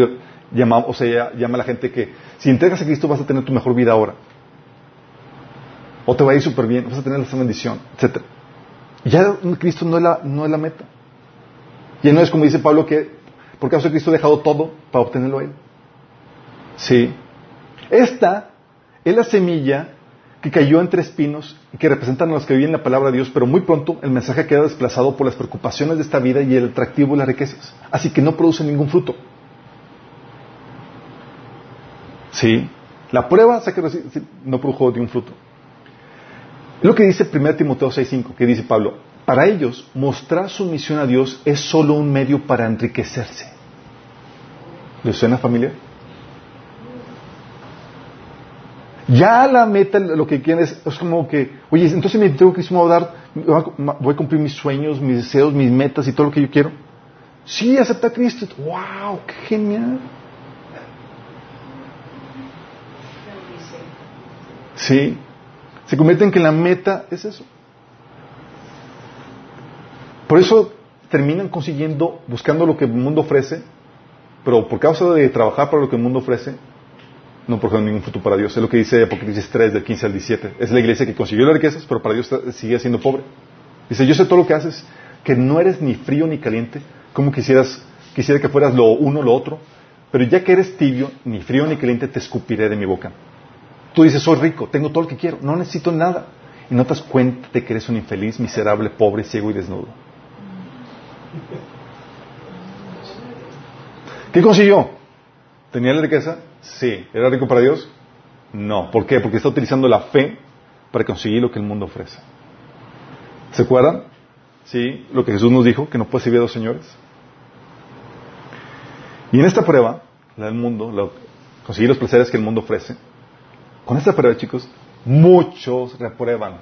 llama, o sea, llama a la gente que si entregas a Cristo vas a tener tu mejor vida ahora. O te va a ir súper bien, vas a tener esa bendición, etc. Ya Cristo no es, la, no es la meta. Ya no es como dice Pablo que por causa Cristo ha dejado todo para obtenerlo a Él. Sí. Esta es la semilla que cayó entre espinos y que representan a los que viven la palabra de Dios, pero muy pronto el mensaje queda desplazado por las preocupaciones de esta vida y el atractivo de las riquezas. Así que no produce ningún fruto. Sí. La prueba que no produjo un fruto. Es lo que dice 1 Timoteo 6.5, que dice Pablo, para ellos mostrar su misión a Dios es solo un medio para enriquecerse. ¿Les suena familia? Ya la meta, lo que quieren es, es como que, oye, entonces me tengo que dar, voy a cumplir mis sueños, mis deseos, mis metas y todo lo que yo quiero. Sí, acepta a Cristo. ¡Wow! ¡Qué genial! Sí. Se convierte en que la meta es eso. Por eso terminan consiguiendo, buscando lo que el mundo ofrece, pero por causa de trabajar para lo que el mundo ofrece, no produjeron ningún fruto para Dios. Es lo que dice Apocalipsis 3, del 15 al 17. Es la iglesia que consiguió las riquezas, pero para Dios sigue siendo pobre. Dice, yo sé todo lo que haces, que no eres ni frío ni caliente, como quisieras, quisiera que fueras lo uno o lo otro, pero ya que eres tibio, ni frío ni caliente, te escupiré de mi boca. Tú dices, soy rico, tengo todo lo que quiero, no necesito nada. Y no te das cuenta de que eres un infeliz, miserable, pobre, ciego y desnudo. ¿Qué consiguió? ¿Tenía la riqueza? Sí. ¿Era rico para Dios? No. ¿Por qué? Porque está utilizando la fe para conseguir lo que el mundo ofrece. ¿Se acuerdan? Sí, lo que Jesús nos dijo, que no puede servir a dos señores. Y en esta prueba, la del mundo, conseguir los placeres que el mundo ofrece, con esta prueba, chicos, muchos reprueban.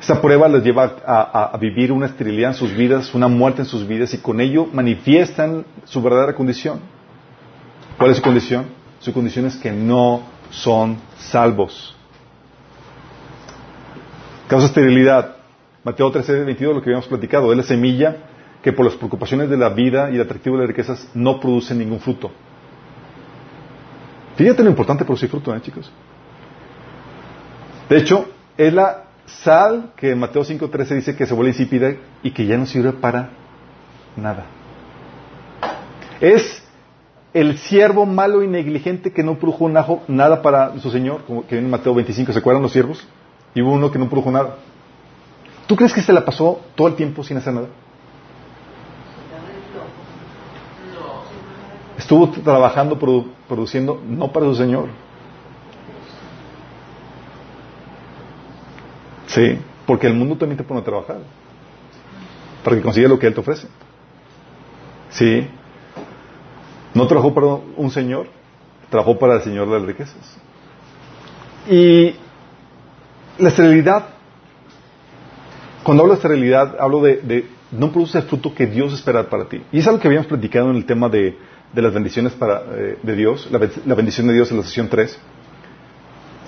Esta prueba les lleva a, vivir una esterilidad en sus vidas, una muerte en sus vidas, y con ello manifiestan su verdadera condición. ¿Cuál es su condición? Su condición es que no son salvos. Causa esterilidad. Mateo 13, 22, lo que habíamos platicado, es la semilla que por las preocupaciones de la vida y el atractivo de las riquezas no produce ningún fruto. Fíjate lo importante producir fruto, ¿eh, chicos? De hecho, es la sal que en Mateo 5.13 dice que se vuelve insípida y que ya no sirve para nada. Es el siervo malo y negligente que no produjo nada para su señor, como que en Mateo 25, ¿se acuerdan los siervos? Y hubo uno que no produjo nada. ¿Tú crees que se la pasó todo el tiempo sin hacer nada? Estuvo trabajando, produciendo, no para su Señor. Sí, porque el mundo también te pone a trabajar. Para que consiga lo que Él te ofrece. Sí. No trabajó para un Señor, trabajó para el Señor de las riquezas. Y la esterilidad, cuando hablo de esterilidad, hablo de, no produce el fruto que Dios espera para ti. Y es algo que habíamos platicado en el tema de de las bendiciones para, eh, de Dios, la, bendición de Dios en la sesión 3,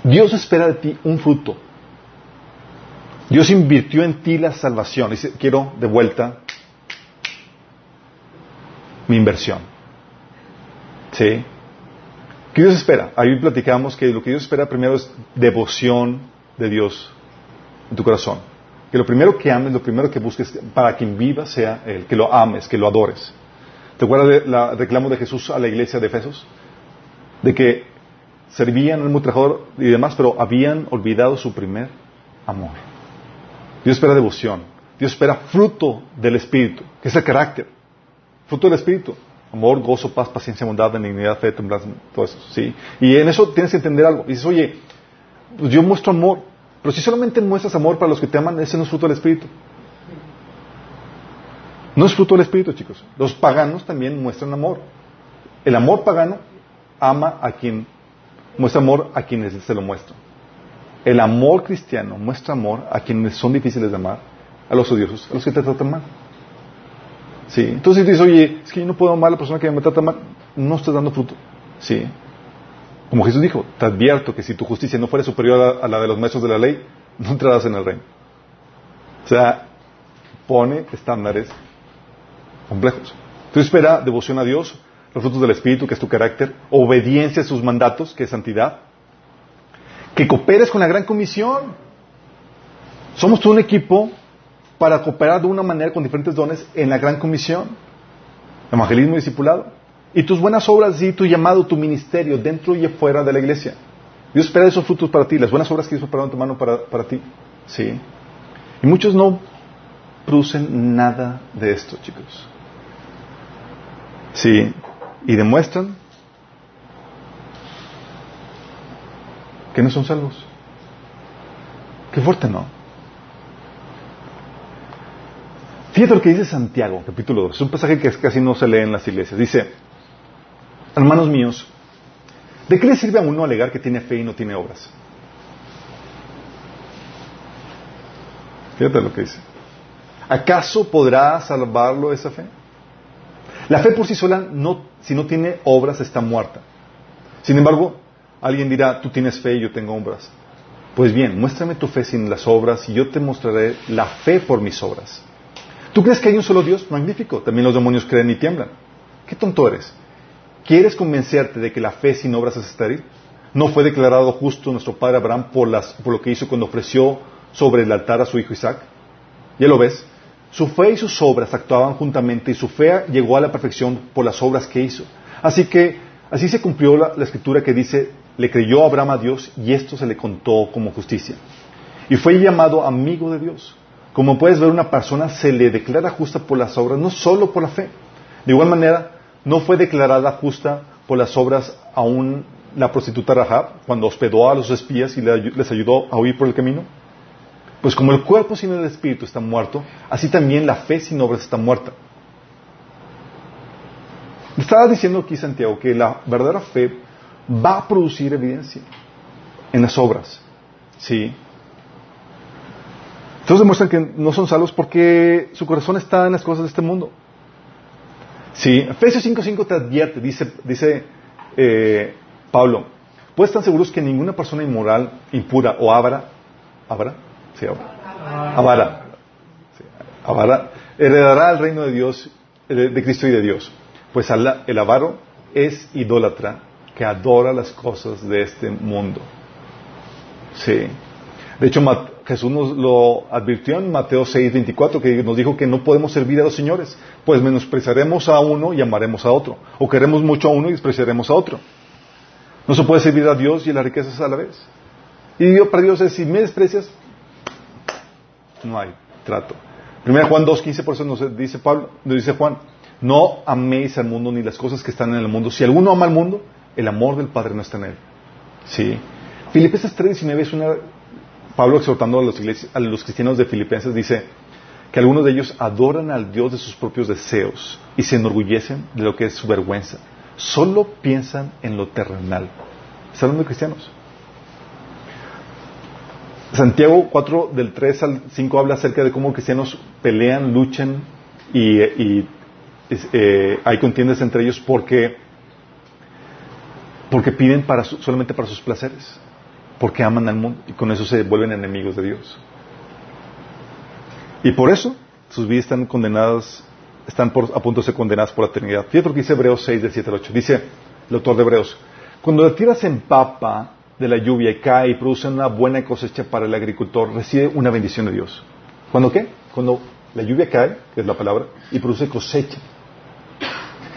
Dios espera de ti un fruto. Dios invirtió en ti la salvación. Dice, quiero de vuelta mi inversión. ¿Sí? ¿Qué Dios espera? Ahí platicamos que lo que Dios espera primero es devoción de Dios en tu corazón. Que lo primero que ames, lo primero que busques para quien viva sea el que lo ames, que lo adores. ¿Te acuerdas del reclamo de Jesús a la iglesia de Efesos? De que servían el muy trabajador y demás, pero habían olvidado su primer amor. Dios espera devoción. Dios espera fruto del Espíritu, que es el carácter. Fruto del Espíritu. Amor, gozo, paz, paciencia, bondad, benignidad, fe, temblanza, todo eso. ¿sí? Y en eso tienes que entender algo. dices, oye, pues yo muestro amor. Pero si solamente muestras amor para los que te aman, ese no es fruto del Espíritu. No es fruto del Espíritu, chicos. Los paganos también muestran amor. El amor pagano ama a quien muestra amor a quienes se lo muestra. El amor cristiano muestra amor a quienes son difíciles de amar, a los odiosos, a los que te tratan mal. Sí. Entonces dices, oye, es que yo no puedo amar a la persona que me trata mal, no estás dando fruto. Sí. Como Jesús dijo, te advierto que si tu justicia no fuera superior a la, de los maestros de la ley, no entrarás en el reino. O sea, pone estándares complejos. Entonces espera devoción a Dios, los frutos del Espíritu, que es tu carácter, obediencia a sus mandatos, que es santidad, que cooperes con la gran comisión. Somos todo un equipo para cooperar de una manera con diferentes dones en la gran comisión, evangelismo y discipulado. Y tus buenas obras y tu llamado, tu ministerio, dentro y afuera de la iglesia. Dios espera esos frutos para ti, las buenas obras que Dios preparado en tu mano para, para ti. Sí. Y muchos no producen nada de esto, chicos. Sí. Y demuestran que no son salvos. Qué fuerte, ¿no? Fíjate lo que dice Santiago, capítulo 2. Es un pasaje que casi no se lee en las iglesias. Dice, hermanos míos, ¿de qué le sirve a uno alegar que tiene fe y no tiene obras? Fíjate lo que dice. ¿Acaso podrá salvarlo esa fe? La fe por sí sola, no, si no tiene obras, está muerta. Sin embargo, alguien dirá, tú tienes fe y yo tengo obras. Pues bien, muéstrame tu fe sin las obras y yo te mostraré la fe por mis obras. ¿Tú crees que hay un solo Dios? Magnífico. También los demonios creen y tiemblan. ¿Qué tonto eres? ¿Quieres convencerte de que la fe sin obras es estéril? ¿No fue declarado justo nuestro padre Abraham por, por lo que hizo cuando ofreció sobre el altar a su hijo Isaac? ¿Ya lo ves? Su fe y sus obras actuaban juntamente y su fe llegó a la perfección por las obras que hizo. Así que así se cumplió la, escritura que dice, le creyó Abraham a Dios y esto se le contó como justicia. Y fue llamado amigo de Dios. Como puedes ver, una persona se le declara justa por las obras, no solo por la fe. De igual manera, no fue declarada justa por las obras aún la prostituta Rahab cuando hospedó a los espías y les ayudó a huir por el camino. Pues como el cuerpo sin el espíritu está muerto, así también la fe sin obras está muerta. Estaba diciendo aquí Santiago que la verdadera fe va a producir evidencia en las obras. ¿Sí? Entonces demuestran que no son salvos porque su corazón está en las cosas de este mundo. Sí, Efesios 5.5 te advierte, dice, dice eh, Pablo, pues están seguros que ninguna persona inmoral, impura o avara, avara, Sí. Heredará el reino de Dios, de Cristo y de Dios. Pues el avaro es idólatra que adora las cosas de este mundo. Sí. De hecho, Jesús nos lo advirtió en Mateo 6, 24, que nos dijo que no podemos servir a los señores, pues menospreciaremos a uno y amaremos a otro, o queremos mucho a uno y despreciaremos a otro. No se puede servir a Dios y a las riquezas a la vez. Y Dios para Dios es, si me desprecias, no hay trato. Primera Juan 2.15 por eso nos dice Pablo, nos dice Juan, no améis al mundo ni las cosas que están en el mundo. Si alguno ama al mundo, el amor del Padre no está en él. Sí. Filipenses 3.19 es una... Pablo exhortando a los, a los cristianos de Filipenses dice que algunos de ellos adoran al Dios de sus propios deseos y se enorgullecen de lo que es su vergüenza. Solo piensan en lo terrenal. ¿Están hablando de cristianos? Santiago 4 del 3 al 5 habla acerca de cómo cristianos pelean, luchan y, eh, hay contiendas entre ellos porque, porque piden solamente para sus placeres, porque aman al mundo y con eso se vuelven enemigos de Dios. Y por eso sus vidas están condenadas, están a punto de ser condenadas por la eternidad. Fíjate lo que dice Hebreos 6 del 7 al 8. Dice el autor de Hebreos, cuando la tierra se empapa de la lluvia y cae y produce una buena cosecha para el agricultor, recibe una bendición de Dios. ¿Cuándo qué? Cuando la lluvia cae, que es la palabra, y produce cosecha.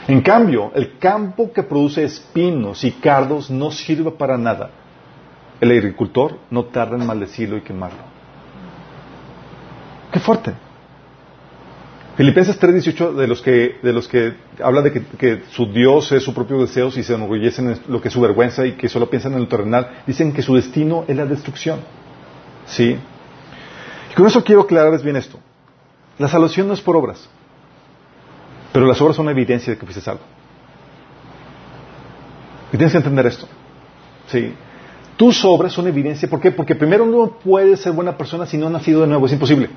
En cambio, el campo que produce espinos y cardos no sirve para nada. El agricultor no tarda en maldecirlo y quemarlo. Qué fuerte. Filipenses 3:18 de los que de los que habla de que, su Dios es su propio deseo y se enorgullecen en lo que es su vergüenza y que solo piensan en lo terrenal, dicen que su destino es la destrucción. ¿Sí? Y con eso quiero aclararles bien esto. La salvación no es por obras, pero las obras son evidencia de que fuiste salvo. Y tienes que entender esto. ¿Sí? Tus obras son evidencia. ¿Por qué? Porque primero no puedes ser buena persona si no has nacido de nuevo. Es imposible.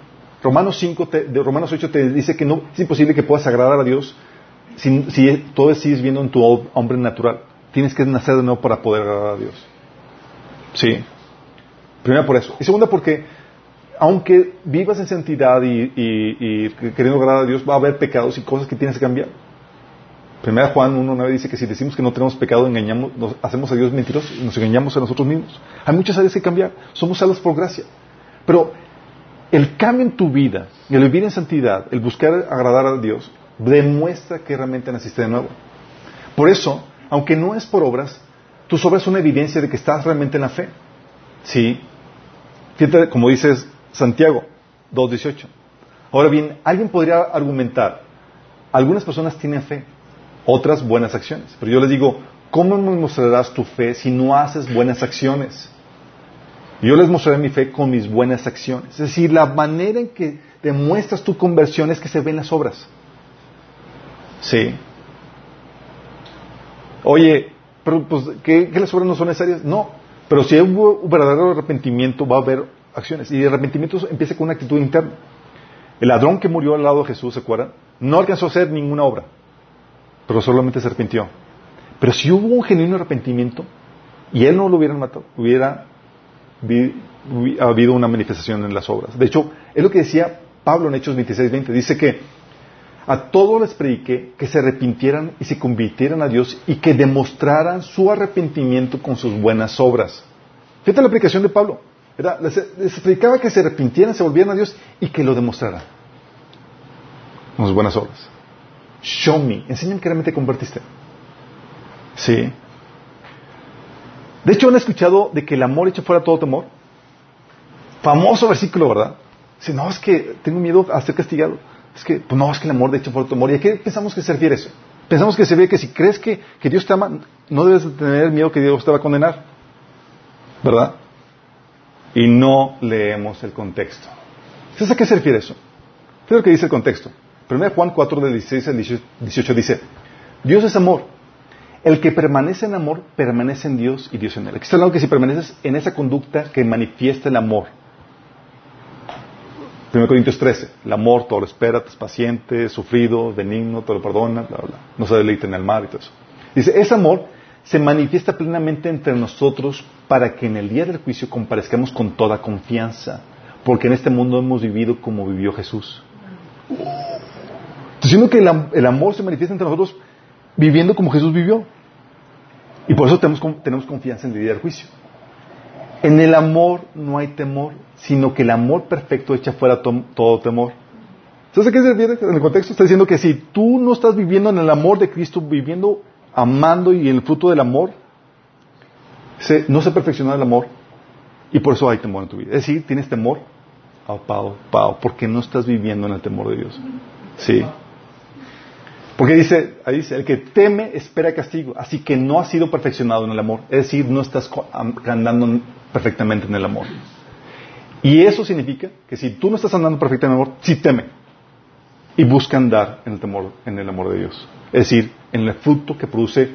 Romanos 5, te- de Romanos 8 te dice que no es imposible que puedas agradar a Dios si, si todo sigues viendo en tu hombre natural. Tienes que nacer de nuevo para poder agradar a Dios. Sí. Primera por eso. Y segunda porque aunque vivas en santidad y, queriendo agradar a Dios, va a haber pecados y cosas que tienes que cambiar. Primera Juan 1.9 dice que si decimos que no tenemos pecado, engañamos, nos hacemos a Dios mentirosos y nos engañamos a nosotros mismos. Hay muchas áreas que cambiar. Somos salvos por gracia. Pero el cambio en tu vida, el vivir en santidad, el buscar agradar a Dios, demuestra que realmente naciste de nuevo. Por eso, aunque no es por obras, tus obras son evidencia de que estás realmente en la fe. Sí. Fíjate, como dices Santiago 2.18. Ahora bien, alguien podría argumentar, algunas personas tienen fe, otras buenas acciones. Pero yo les digo, ¿cómo mostrarás tu fe si no haces buenas acciones? Yo les mostraré mi fe con mis buenas acciones. Es decir, la manera en que demuestras tu conversión es que se ven las obras. Sí. Oye, pero pues, ¿qué, las obras no son necesarias? No. Pero si hay un verdadero arrepentimiento, va a haber acciones. Y el arrepentimiento empieza con una actitud interna. El ladrón que murió al lado de Jesús, ¿se acuerdan? No alcanzó a hacer ninguna obra, pero solamente se arrepintió. Pero si hubo un genuino arrepentimiento y él no lo hubieran matado, hubiera hubi- habido una manifestación en las obras. De hecho, es lo que decía Pablo en Hechos 26, 20. Dice que a todos les prediqué que se arrepintieran y se convirtieran a Dios y que demostraran su arrepentimiento con sus buenas obras. Fíjate la aplicación de Pablo. Les, predicaba que se arrepintieran, se volvieran a Dios y que lo demostraran con sus buenas obras. Show me. Enséñame que realmente te convertiste. Sí. De hecho, han escuchado de que el amor echa fuera todo temor. Famoso versículo, ¿verdad? Dice, no, es que tengo miedo a ser castigado. Es que, pues no, es que el amor echa fuera todo temor. ¿Y a qué pensamos que se refiere eso? Pensamos que se ve que si crees que, que Dios te ama, no debes de tener miedo que Dios te va a condenar. ¿Verdad? Y no leemos el contexto. ¿Sabes a qué se refiere eso? ¿Qué es lo que dice el contexto? 1 Juan 4, del 16 al 18 dice, Dios es amor. El que permanece en amor, permanece en Dios y Dios en él. Aquí está hablando que si permaneces en esa conducta que manifiesta el amor. 1 Corintios 13, el amor todo lo espera, es paciente, sufrido, benigno, todo lo perdona, bla, bla. No se deleita en el mal y todo eso. Dice, ese amor se manifiesta plenamente entre nosotros para que en el día del juicio comparezcamos con toda confianza, porque en este mundo hemos vivido como vivió Jesús. Diciendo que el amor se manifiesta entre nosotros viviendo como Jesús vivió. Y por eso tenemos, tenemos confianza en el día del juicio. En el amor no hay temor, sino que el amor perfecto echa fuera to- todo temor. ¿Sabes a qué se refiere? En el contexto está diciendo que si tú no estás viviendo en el amor de Cristo, viviendo, amando y en el fruto del amor, se- no se perfecciona el amor y por eso hay temor en tu vida. Es decir, tienes temor, pao, pao, pao, porque no estás viviendo en el temor de Dios. Sí. Porque dice, ahí dice, el que teme espera castigo, así que no has sido perfeccionado en el amor. Es decir, no estás andando perfectamente en el amor. Y eso significa que si tú no estás andando perfectamente en el amor, sí teme. Y busca andar en el temor, en el amor de Dios. Es decir, en el fruto que produce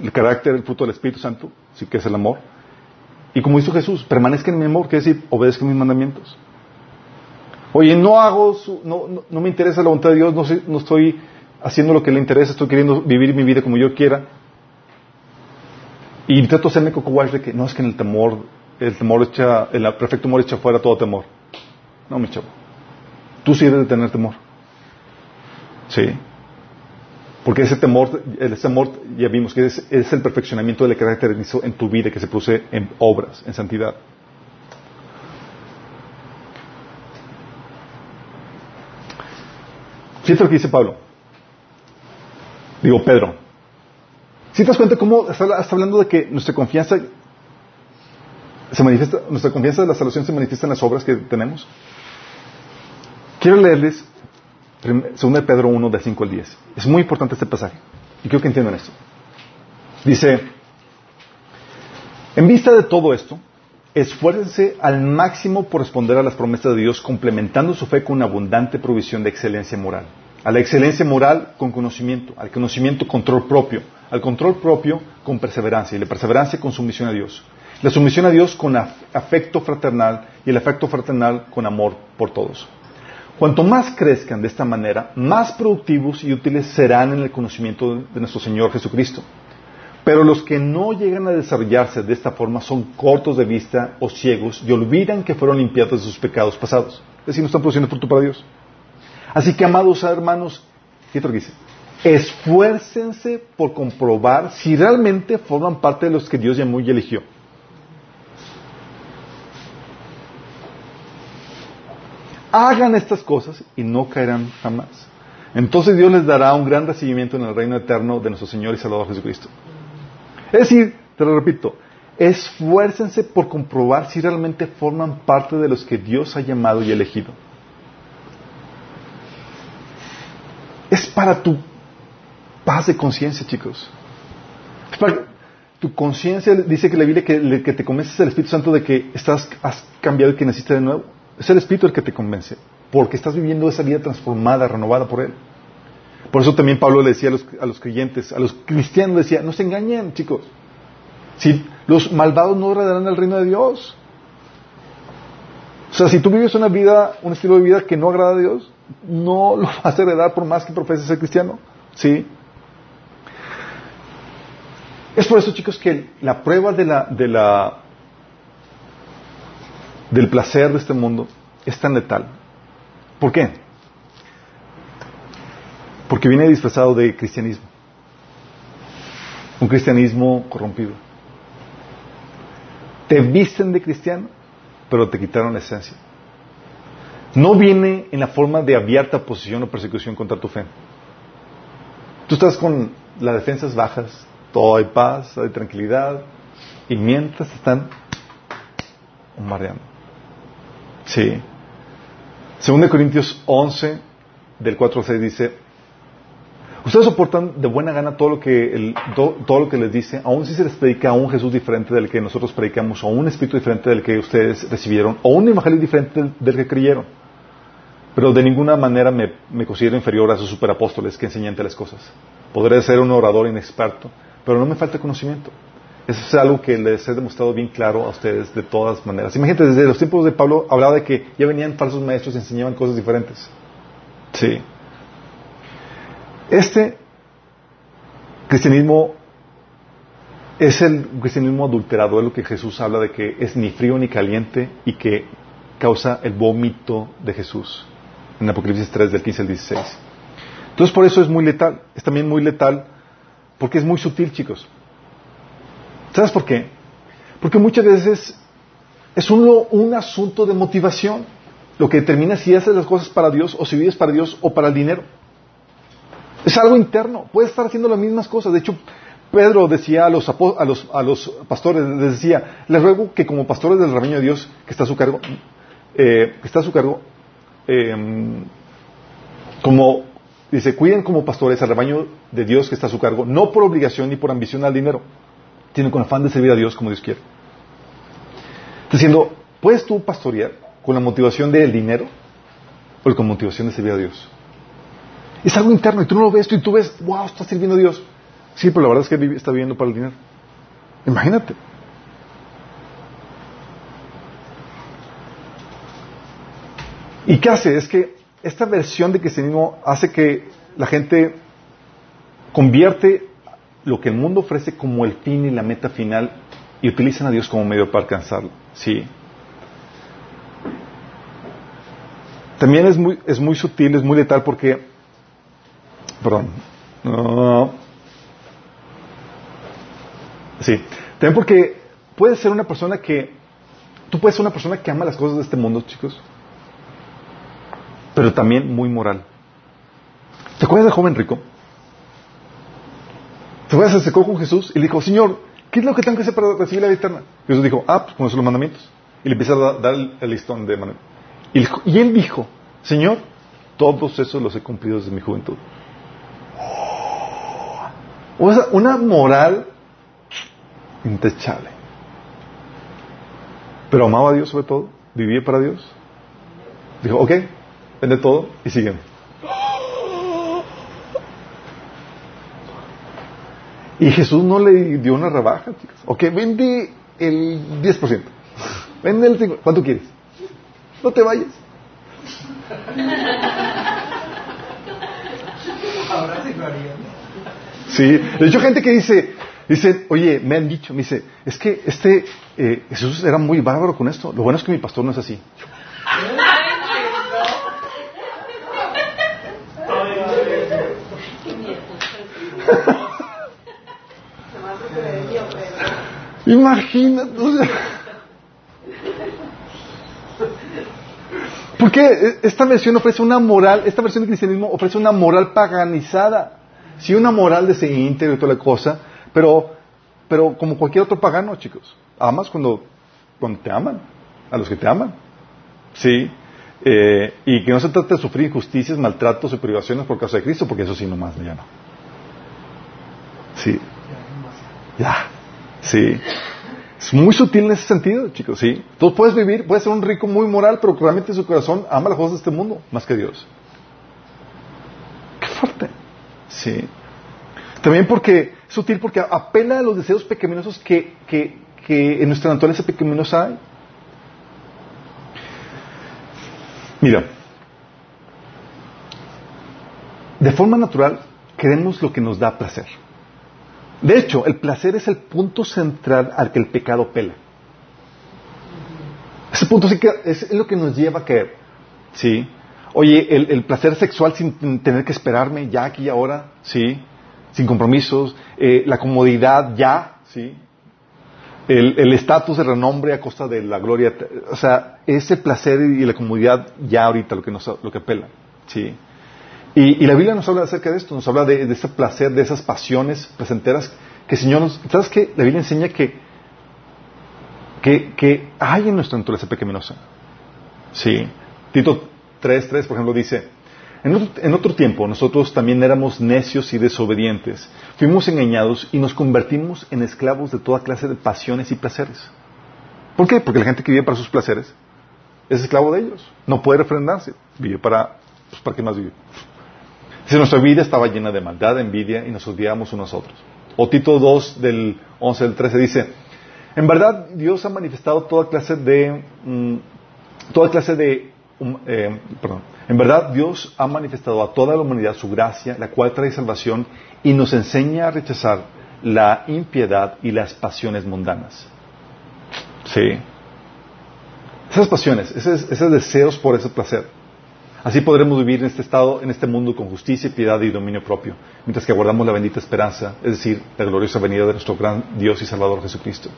el carácter, el fruto del Espíritu Santo, sí que es el amor. Y como hizo Jesús, permanezca en mi amor, quiere decir, obedezca mis mandamientos. Oye, no hago, su- no, no, no me interesa la voluntad de Dios, no, soy- no estoy haciendo lo que le interesa, estoy queriendo vivir mi vida como yo quiera. Y trato de hacerme coco de que no es que en el temor, el temor echa, el perfecto amor echa fuera todo temor. No, mi chavo. Tú sí debes de tener temor. Sí. Porque ese temor, ese amor, ya vimos que es, el perfeccionamiento del carácter en tu vida que se produce en obras, en santidad. Fíjate lo que dice Pablo. Digo, Pedro. Si te das cuenta cómo está, hablando de que nuestra confianza se manifiesta, nuestra confianza de la salvación se manifiesta en las obras que tenemos. Quiero leerles 2 de Pedro 1, de 5 al 10. Es muy importante este pasaje. Y quiero que entiendan esto. Dice, en vista de todo esto, esfuércense al máximo por responder a las promesas de Dios, complementando su fe con una abundante provisión de excelencia moral. A la excelencia moral con conocimiento, al conocimiento control propio, al control propio con perseverancia y la perseverancia con sumisión a Dios. La sumisión a Dios con afecto fraternal y el afecto fraternal con amor por todos. Cuanto más crezcan de esta manera, más productivos y útiles serán en el conocimiento de nuestro Señor Jesucristo. Pero los que no llegan a desarrollarse de esta forma son cortos de vista o ciegos y olvidan que fueron limpiados de sus pecados pasados. Es decir, no están produciendo fruto para Dios. Así que, amados hermanos, ¿qué dice? Esfuércense por comprobar si realmente forman parte de los que Dios llamó y eligió. hagan estas cosas y no caerán jamás. Entonces Dios les dará un gran recibimiento en el reino eterno de nuestro Señor y Salvador Jesucristo. Es decir, te lo repito, esfuércense por comprobar si realmente forman parte de los que Dios ha llamado y elegido. Es para tu paz de conciencia, chicos. Es para tu conciencia, dice que la Biblia que, que te convences el Espíritu Santo de que estás, has cambiado y que naciste de nuevo. Es el Espíritu el que te convence, porque estás viviendo esa vida transformada, renovada por Él. Por eso también Pablo le decía a los, creyentes, a los cristianos, decía, no se engañen, chicos. Si los malvados no heredarán el reino de Dios. O sea, si tú vives una vida, un estilo de vida que no agrada a Dios, no lo vas a heredar por más que profeses ser cristiano. ¿Sí? Es por eso, chicos, que la prueba de la, de la del placer de este mundo es tan letal. ¿Por qué? Porque viene disfrazado de cristianismo. Un cristianismo corrompido. Te visten de cristiano, pero te quitaron la esencia. No viene en la forma de abierta oposición o persecución contra tu fe. Tú estás con las defensas bajas, todo hay paz, hay tranquilidad, y mientras están bombardeando. Sí. Según de Corintios 11, del 4 al 6 dice, ustedes soportan de buena gana todo lo que, todo, lo que les dice, aun si se les predica a un Jesús diferente del que nosotros predicamos, o un Espíritu diferente del que ustedes recibieron, o un Evangelio diferente del, que creyeron. Pero de ninguna manera me, considero inferior a esos superapóstoles que enseñan las cosas. Podré ser un orador inexperto, pero no me falta conocimiento. Eso es algo que les he demostrado bien claro a ustedes de todas maneras. Imagínate, desde los tiempos de Pablo hablaba de que ya venían falsos maestros y enseñaban cosas diferentes. Sí. Este cristianismo es el cristianismo adulterado, es lo que Jesús habla de que es ni frío ni caliente y que causa el vómito de Jesús en Apocalipsis 3 del 15 al 16. Entonces por eso es muy letal, es también muy letal porque es muy sutil, chicos. ¿Sabes por qué? Porque muchas veces es un, un asunto de motivación lo que determina si haces las cosas para Dios o si vives para Dios o para el dinero. Es algo interno. Puedes estar haciendo las mismas cosas. De hecho, Pedro decía a los, a los, a los pastores, les decía, les ruego que como pastores del rebaño de Dios, que está a su cargo, eh, que está a su cargo, eh, como, dice, cuiden como pastores al rebaño de Dios que está a su cargo, no por obligación ni por ambición al dinero, tiene con afán de servir a Dios como Dios quiere. Diciendo, ¿puedes tú pastorear con la motivación del dinero o con motivación de servir a Dios? Es algo interno y tú no lo ves y tú ves, wow, está sirviendo a Dios. Sí, pero la verdad es que está viviendo para el dinero. Imagínate. ¿Y qué hace? Es que esta versión de cristianismo hace que la gente convierte lo que el mundo ofrece como el fin y la meta final y utilizan a Dios como medio para alcanzarlo. Sí. También es muy, es muy sutil, es muy letal porque, perdón, sí, también porque puedes ser una persona que, tú puedes ser una persona que ama las cosas de este mundo, chicos, pero también muy moral. ¿Te acuerdas del joven rico? Se secó con Jesús y le dijo, Señor, ¿qué es lo que tengo que hacer para recibir la vida eterna? Jesús dijo, ah, pues con esos los mandamientos. Y le empieza a dar el, listón de mandamientos. Y, él dijo, Señor, todos esos los he cumplido desde mi juventud. O sea, una moral intachable. Pero amaba a Dios sobre todo, vivía para Dios. Dijo, ok, vende todo y sígueme. Y Jesús no le dio una rebaja, chicos. Ok, vende el 10%. Vende el 5%. ¿Cuánto quieres? No te vayas.
Ahora sí lo haría.
Sí, de hecho gente que dice, dice, oye, me han dicho, me dice, es que este eh, Jesús era muy bárbaro con esto. Lo bueno es que mi pastor no es así. Imagínate. Porque esta versión ofrece una moral, esta versión del cristianismo ofrece una moral paganizada. Sí, una moral de ser íntegro y toda la cosa, pero, pero como cualquier otro pagano, chicos. Amas cuando, cuando te aman, a los que te aman. Sí. Eh, y que no se trate de sufrir injusticias, maltratos y privaciones por causa de Cristo, porque eso sí nomás ya no. Sí. Ya. Sí. Es muy sutil en ese sentido, chicos, sí. Tú puedes vivir, puedes ser un rico muy moral, pero realmente en su corazón ama las cosas de este mundo más que Dios. Qué fuerte. Sí. También porque, es sutil porque apela a los deseos pecaminosos que, que, que en nuestra naturaleza pecaminosa hay. Mira, de forma natural queremos lo que nos da placer. De hecho, el placer es el punto central al que el pecado pela. Ese punto es lo que nos lleva a caer. ¿Sí? Oye, el, el placer sexual sin tener que esperarme ya aquí y ahora, ¿sí? Sin compromisos, eh, la comodidad ya, ¿sí? El estatus, el, renombre a costa de la gloria. O sea, ese placer y la comodidad ya ahorita lo que nos, lo que pela, ¿sí? Y, la Biblia nos habla acerca de esto, nos habla de, de, ese placer, de esas pasiones placenteras que el Señor nos... ¿Sabes qué? La Biblia enseña que, que, que hay en nuestra naturaleza pecaminosa. Sí. Tito 3.3, por ejemplo, dice, en otro, en otro tiempo nosotros también éramos necios y desobedientes, fuimos engañados y nos convertimos en esclavos de toda clase de pasiones y placeres. ¿Por qué? Porque la gente que vive para sus placeres es esclavo de ellos. No puede refrendarse. Vive para... Pues, ¿Para qué más vive? Si nuestra vida estaba llena de maldad, envidia y nos odiábamos unos a otros. O Tito 2 del 11 del 13 dice, en verdad Dios ha manifestado toda clase de, mm, toda clase de, um, eh, perdón, en verdad Dios ha manifestado a toda la humanidad su gracia, la cual trae salvación y nos enseña a rechazar la impiedad y las pasiones mundanas. Sí. Esas pasiones, esos deseos por ese placer. Así podremos vivir en este estado, en este mundo con justicia, piedad y dominio propio, mientras que aguardamos la bendita esperanza, es decir, la gloriosa venida de nuestro gran Dios y Salvador Jesucristo.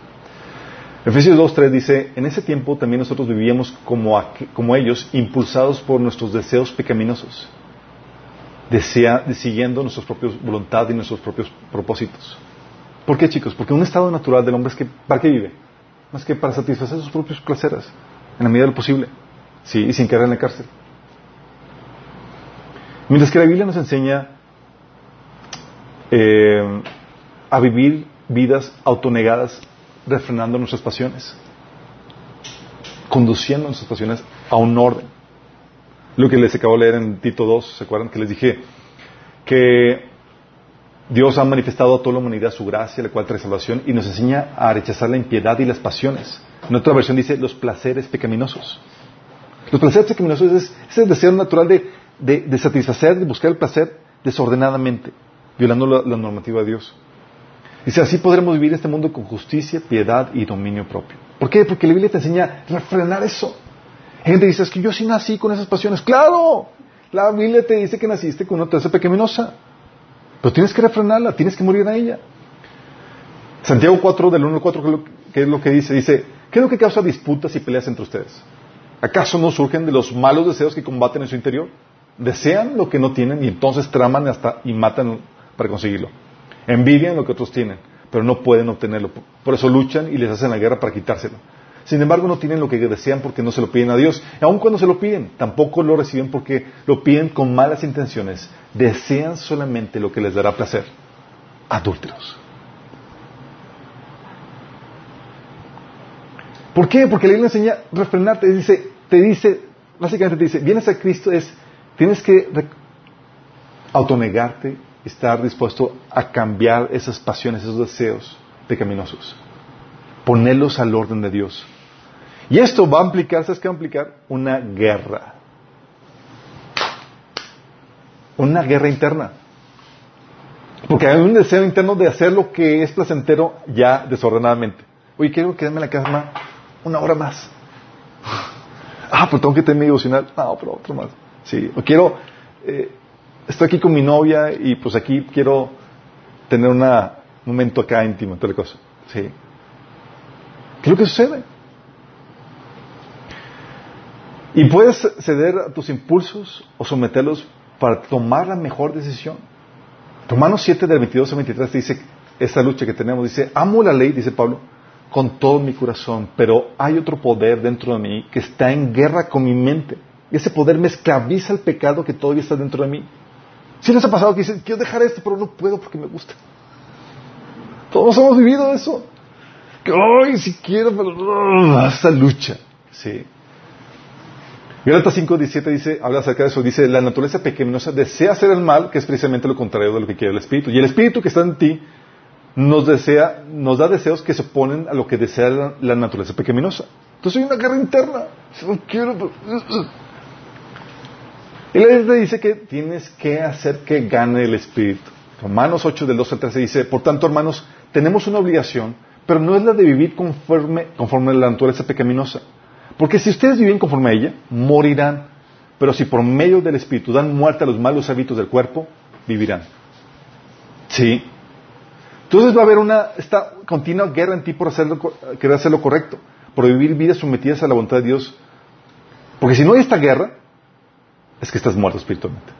Efesios 2.3 dice, en ese tiempo también nosotros vivíamos como, como ellos, impulsados por nuestros deseos pecaminosos, siguiendo nuestra propia voluntad y nuestros propios propósitos. ¿Por qué, chicos? Porque un estado natural del hombre es que, ¿para qué vive? Más que para satisfacer sus propios placeres, en la medida de lo posible, sí, y sin caer en la cárcel. Mientras que la Biblia nos enseña eh, a vivir vidas autonegadas, refrenando nuestras pasiones, conduciendo nuestras pasiones a un orden. Lo que les acabo de leer en Tito 2, ¿se acuerdan? Que les dije que Dios ha manifestado a toda la humanidad su gracia, la cual trae salvación, y nos enseña a rechazar la impiedad y las pasiones. En otra versión dice los placeres pecaminosos. Los placeres pecaminosos es ese deseo natural de de, de, satisfacer, de buscar el placer desordenadamente, violando la, normativa de Dios. Dice, así podremos vivir este mundo con justicia, piedad y dominio propio. ¿Por qué? Porque la Biblia te enseña a refrenar eso. Gente dice, es que yo sí nací con esas pasiones. ¡Claro! La Biblia te dice que naciste con una tercera pecaminosa. Pero tienes que refrenarla, tienes que morir a ella. Santiago 4, del 1 al 4, ¿qué es lo que dice? Dice, ¿qué es lo que causa disputas y peleas entre ustedes? ¿Acaso no surgen de los malos deseos que combaten en su interior? Desean lo que no tienen y entonces traman hasta y matan para conseguirlo. Envidian lo que otros tienen, pero no pueden obtenerlo. Por eso luchan y les hacen la guerra para quitárselo. Sin embargo, no tienen lo que desean porque no se lo piden a Dios. Y aun cuando se lo piden, tampoco lo reciben porque lo piden con malas intenciones. Desean solamente lo que les dará placer. Adúlteros. ¿Por qué? Porque la Biblia enseña refrenarte, dice, te dice, básicamente te dice, vienes a Cristo es, tienes que autonegarte, estar dispuesto a cambiar esas pasiones, esos deseos pecaminosos, ponerlos al orden de Dios. Y esto va a implicar, ¿sabes qué va a implicar? Una guerra. Una guerra interna. Porque hay un deseo interno de hacer lo que es placentero ya desordenadamente. Oye, quiero quedarme en la cama una hora más. Ah, pero tengo que tener mi devocional. No, pero otro más. Sí. O quiero, eh, estoy aquí con mi novia y pues aquí quiero tener un momento acá íntimo, tal cosa. Sí. ¿Qué es lo que sucede? Y puedes ceder a tus impulsos o someterlos para tomar la mejor decisión. Romanos 7 del 22 al 23 dice, esta lucha que tenemos, dice, amo la ley, dice Pablo, con todo mi corazón, pero hay otro poder dentro de mí que está en guerra con mi mente. Ese poder me esclaviza al pecado que todavía está dentro de mí. Si les ha pasado que dicen, quiero dejar esto, pero no puedo porque me gusta. Todos hemos vivido eso. Que, ay, si quiero, pero uh, esa lucha. Sí. Gálatas 5.17 dice, habla acerca de eso, dice, la naturaleza pecaminosa desea hacer el mal, que es precisamente lo contrario de lo que quiere el Espíritu. Y el Espíritu que está en ti nos desea, nos da deseos que se oponen a lo que desea la, naturaleza pecaminosa. Entonces hay una guerra interna. No quiero, Y la Biblia dice que tienes que hacer que gane el Espíritu. Romanos 8 del 12 al 13 dice, por tanto, hermanos, tenemos una obligación, pero no es la de vivir conforme, conforme a la naturaleza pecaminosa. Porque si ustedes viven conforme a ella, morirán. Pero si por medio del Espíritu dan muerte a los malos hábitos del cuerpo, vivirán. Sí. Entonces va a haber una esta continua guerra en ti por hacerlo, querer hacer lo correcto, por vivir vidas sometidas a la voluntad de Dios. Porque si no hay esta guerra, es que estás muerto espiritualmente.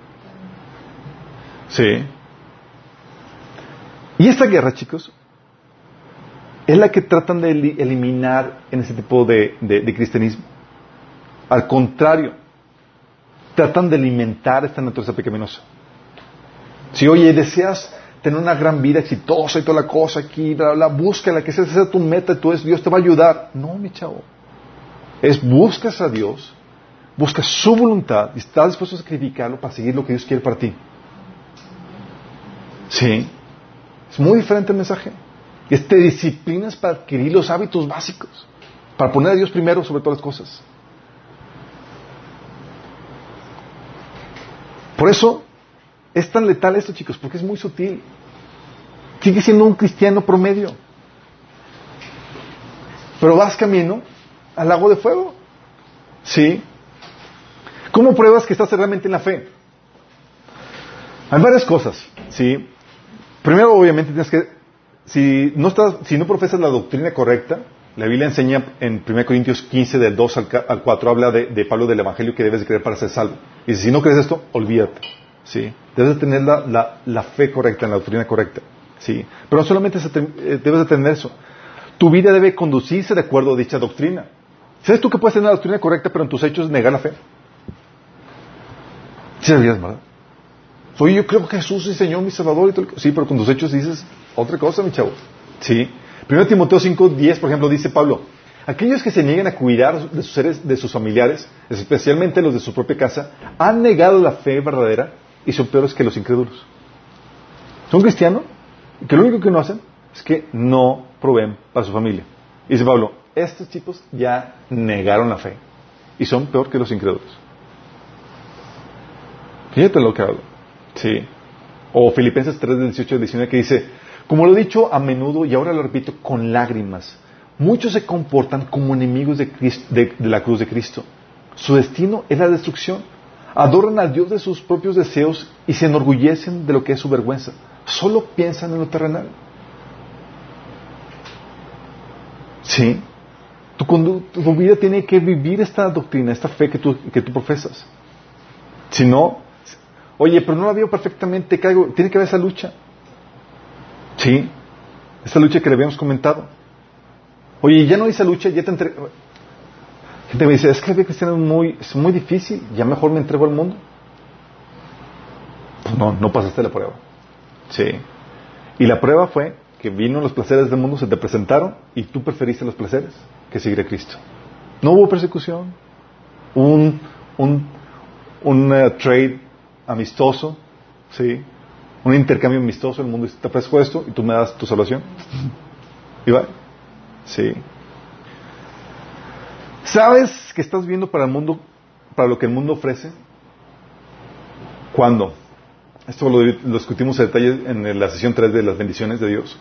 Sí. Y esta guerra, chicos, es la que tratan de eli- eliminar en ese tipo de, cristianismo. Al contrario, tratan de alimentar esta naturaleza pecaminosa. Si, oye, deseas tener una gran vida exitosa y toda la cosa aquí, bla, bla, búscala, que esa sea tu meta, tú es, Dios te va a ayudar. No, mi chavo. Es buscas a Dios, buscas su voluntad y estás dispuesto a sacrificarlo para seguir lo que Dios quiere para ti. Sí. Es muy diferente el mensaje. Es te disciplinas para adquirir los hábitos básicos, para poner a Dios primero sobre todas las cosas. Por eso es tan letal esto, chicos, porque es muy sutil. Sigue siendo un cristiano promedio. Pero vas camino al lago de fuego. ¿Sí? ¿Cómo pruebas que estás realmente en la fe? Hay varias cosas, ¿sí? Primero, obviamente, tienes que, si no estás, si no profesas la doctrina correcta, la Biblia enseña en 1 Corintios 15, del 2 al, ca- al 4, habla de, Pablo del Evangelio que debes de creer para ser salvo. Y si no crees esto, olvídate, ¿sí? Debes de tener la, fe correcta, la doctrina correcta, ¿sí? Pero no solamente eh, debes de tener eso. Tu vida debe conducirse de acuerdo a dicha doctrina. ¿Sabes tú que puedes tener la doctrina correcta, pero en tus hechos negar la fe? Sí sabías, ¿verdad? Oye, yo creo que Jesús es Señor, mi Salvador y todo el- Sí, pero con tus hechos dices otra cosa, mi chavo. Sí. Primero Timoteo 5, 10, por ejemplo, dice Pablo, aquellos que se niegan a cuidar de sus seres, de sus familiares, especialmente los de su propia casa, han negado la fe verdadera y son peores que los incrédulos. Son cristianos que lo único que no hacen es que no proveen para su familia. Dice Pablo, estos chicos ya negaron la fe y son peor que los incrédulos. Fíjate lo que hablo. Sí. O Filipenses 3, del 18 al 19, que dice, como lo he dicho a menudo y ahora lo repito con lágrimas, muchos se comportan como enemigos de, Cris- de- de la cruz de Cristo. Su destino es la destrucción. Adoran al Dios de sus propios deseos y se enorgullecen de lo que es su vergüenza. Solo piensan en lo terrenal. Sí. Tu, tu vida tiene que vivir esta doctrina, esta fe que tú, que tú profesas. Si no, oye, pero no la veo perfectamente, caigo. Tiene que haber esa lucha. Sí. Esa lucha que le habíamos comentado. Oye, ya no esa lucha, ya te entrego. Gente me dice, es que la vida cristiana es muy, es muy difícil, ya mejor me entrego al mundo. Pues no, no pasaste la prueba. Sí. Y la prueba fue que vino los placeres del mundo, se te presentaron y tú preferiste los placeres que seguir a Cristo. No hubo persecución, un, un, un eh, trade amistoso, ¿sí? un intercambio amistoso, el mundo dice, te ofrezco esto y tú me das tu salvación. ¿Y va? Sí. ¿Sabes que estás viendo para el mundo, para lo que el mundo ofrece? ¿Cuándo? Esto lo, discutimos en detalle en la sesión 3 de las bendiciones de Dios.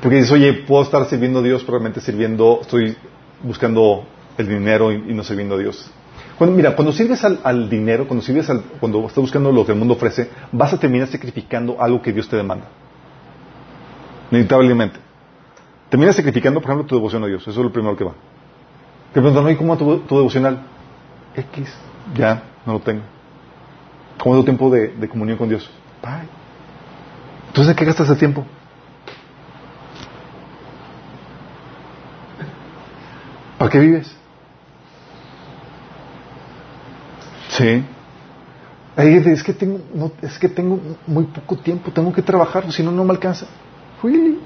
Porque dices, oye, puedo estar sirviendo a Dios, pero realmente sirviendo, estoy buscando el dinero y, y no sirviendo a Dios. Cuando, mira, cuando sirves al, al dinero, cuando sirves al, cuando estás buscando lo que el mundo ofrece, vas a terminar sacrificando algo que Dios te demanda. Inevitablemente. Terminas sacrificando, por ejemplo, tu devoción a Dios. Eso es lo primero que va. Te preguntan. ¿y cómo tu, tu devocional? X. Ya, no lo tengo. ¿Cómo es tu tiempo de, de comunión con Dios? Bye. Entonces, ¿de qué gastas el tiempo? ¿Para qué vives? Sí. Es que tengo, no, es que tengo muy poco tiempo, tengo que trabajar, si no, no me alcanza. Really?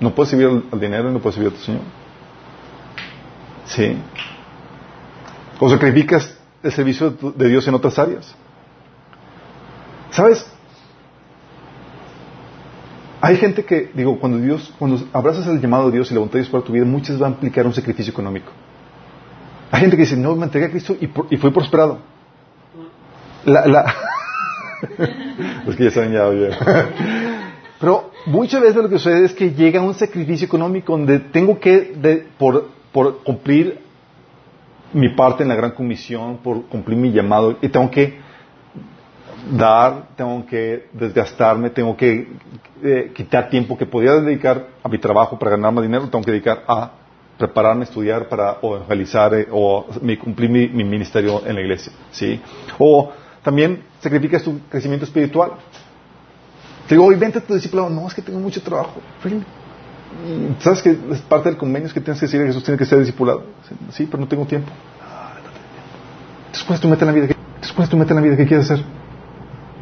No puedes servir al, al dinero y no puedes servir a tu Señor. Sí. O sacrificas el servicio de, Dios en otras áreas. ¿Sabes? Hay gente que, digo, cuando Dios, cuando abrazas el llamado de Dios y la voluntad de Dios para tu vida, muchas van a implicar un sacrificio económico. Hay gente que dice, no, me entregué a Cristo y, por- y fui prosperado. La, la... <laughs> es que ya saben ya, oye. Pero muchas veces lo que sucede es que llega un sacrificio económico donde tengo que, de- por, cumplir mi parte en la gran comisión, por cumplir mi llamado, y tengo que dar, tengo que desgastarme, tengo que eh, quitar tiempo que podía dedicar a mi trabajo para ganar más dinero, tengo que dedicar a prepararme, estudiar para o evangelizar eh, o mi- cumplir mi, mi ministerio en la iglesia, ¿sí? O también sacrificas tu crecimiento espiritual. Te digo, hoy vente a tu discípulo, no, es que tengo mucho trabajo. ¿Sabes que es parte del convenio es que tienes que decir a Jesús tiene que ser discipulado? Sí, pero no tengo tiempo. Entonces, ¿cuál es tu meta en la vida? ¿Qué- ¿cuál es tu meta en la vida? ¿Qué quieres hacer?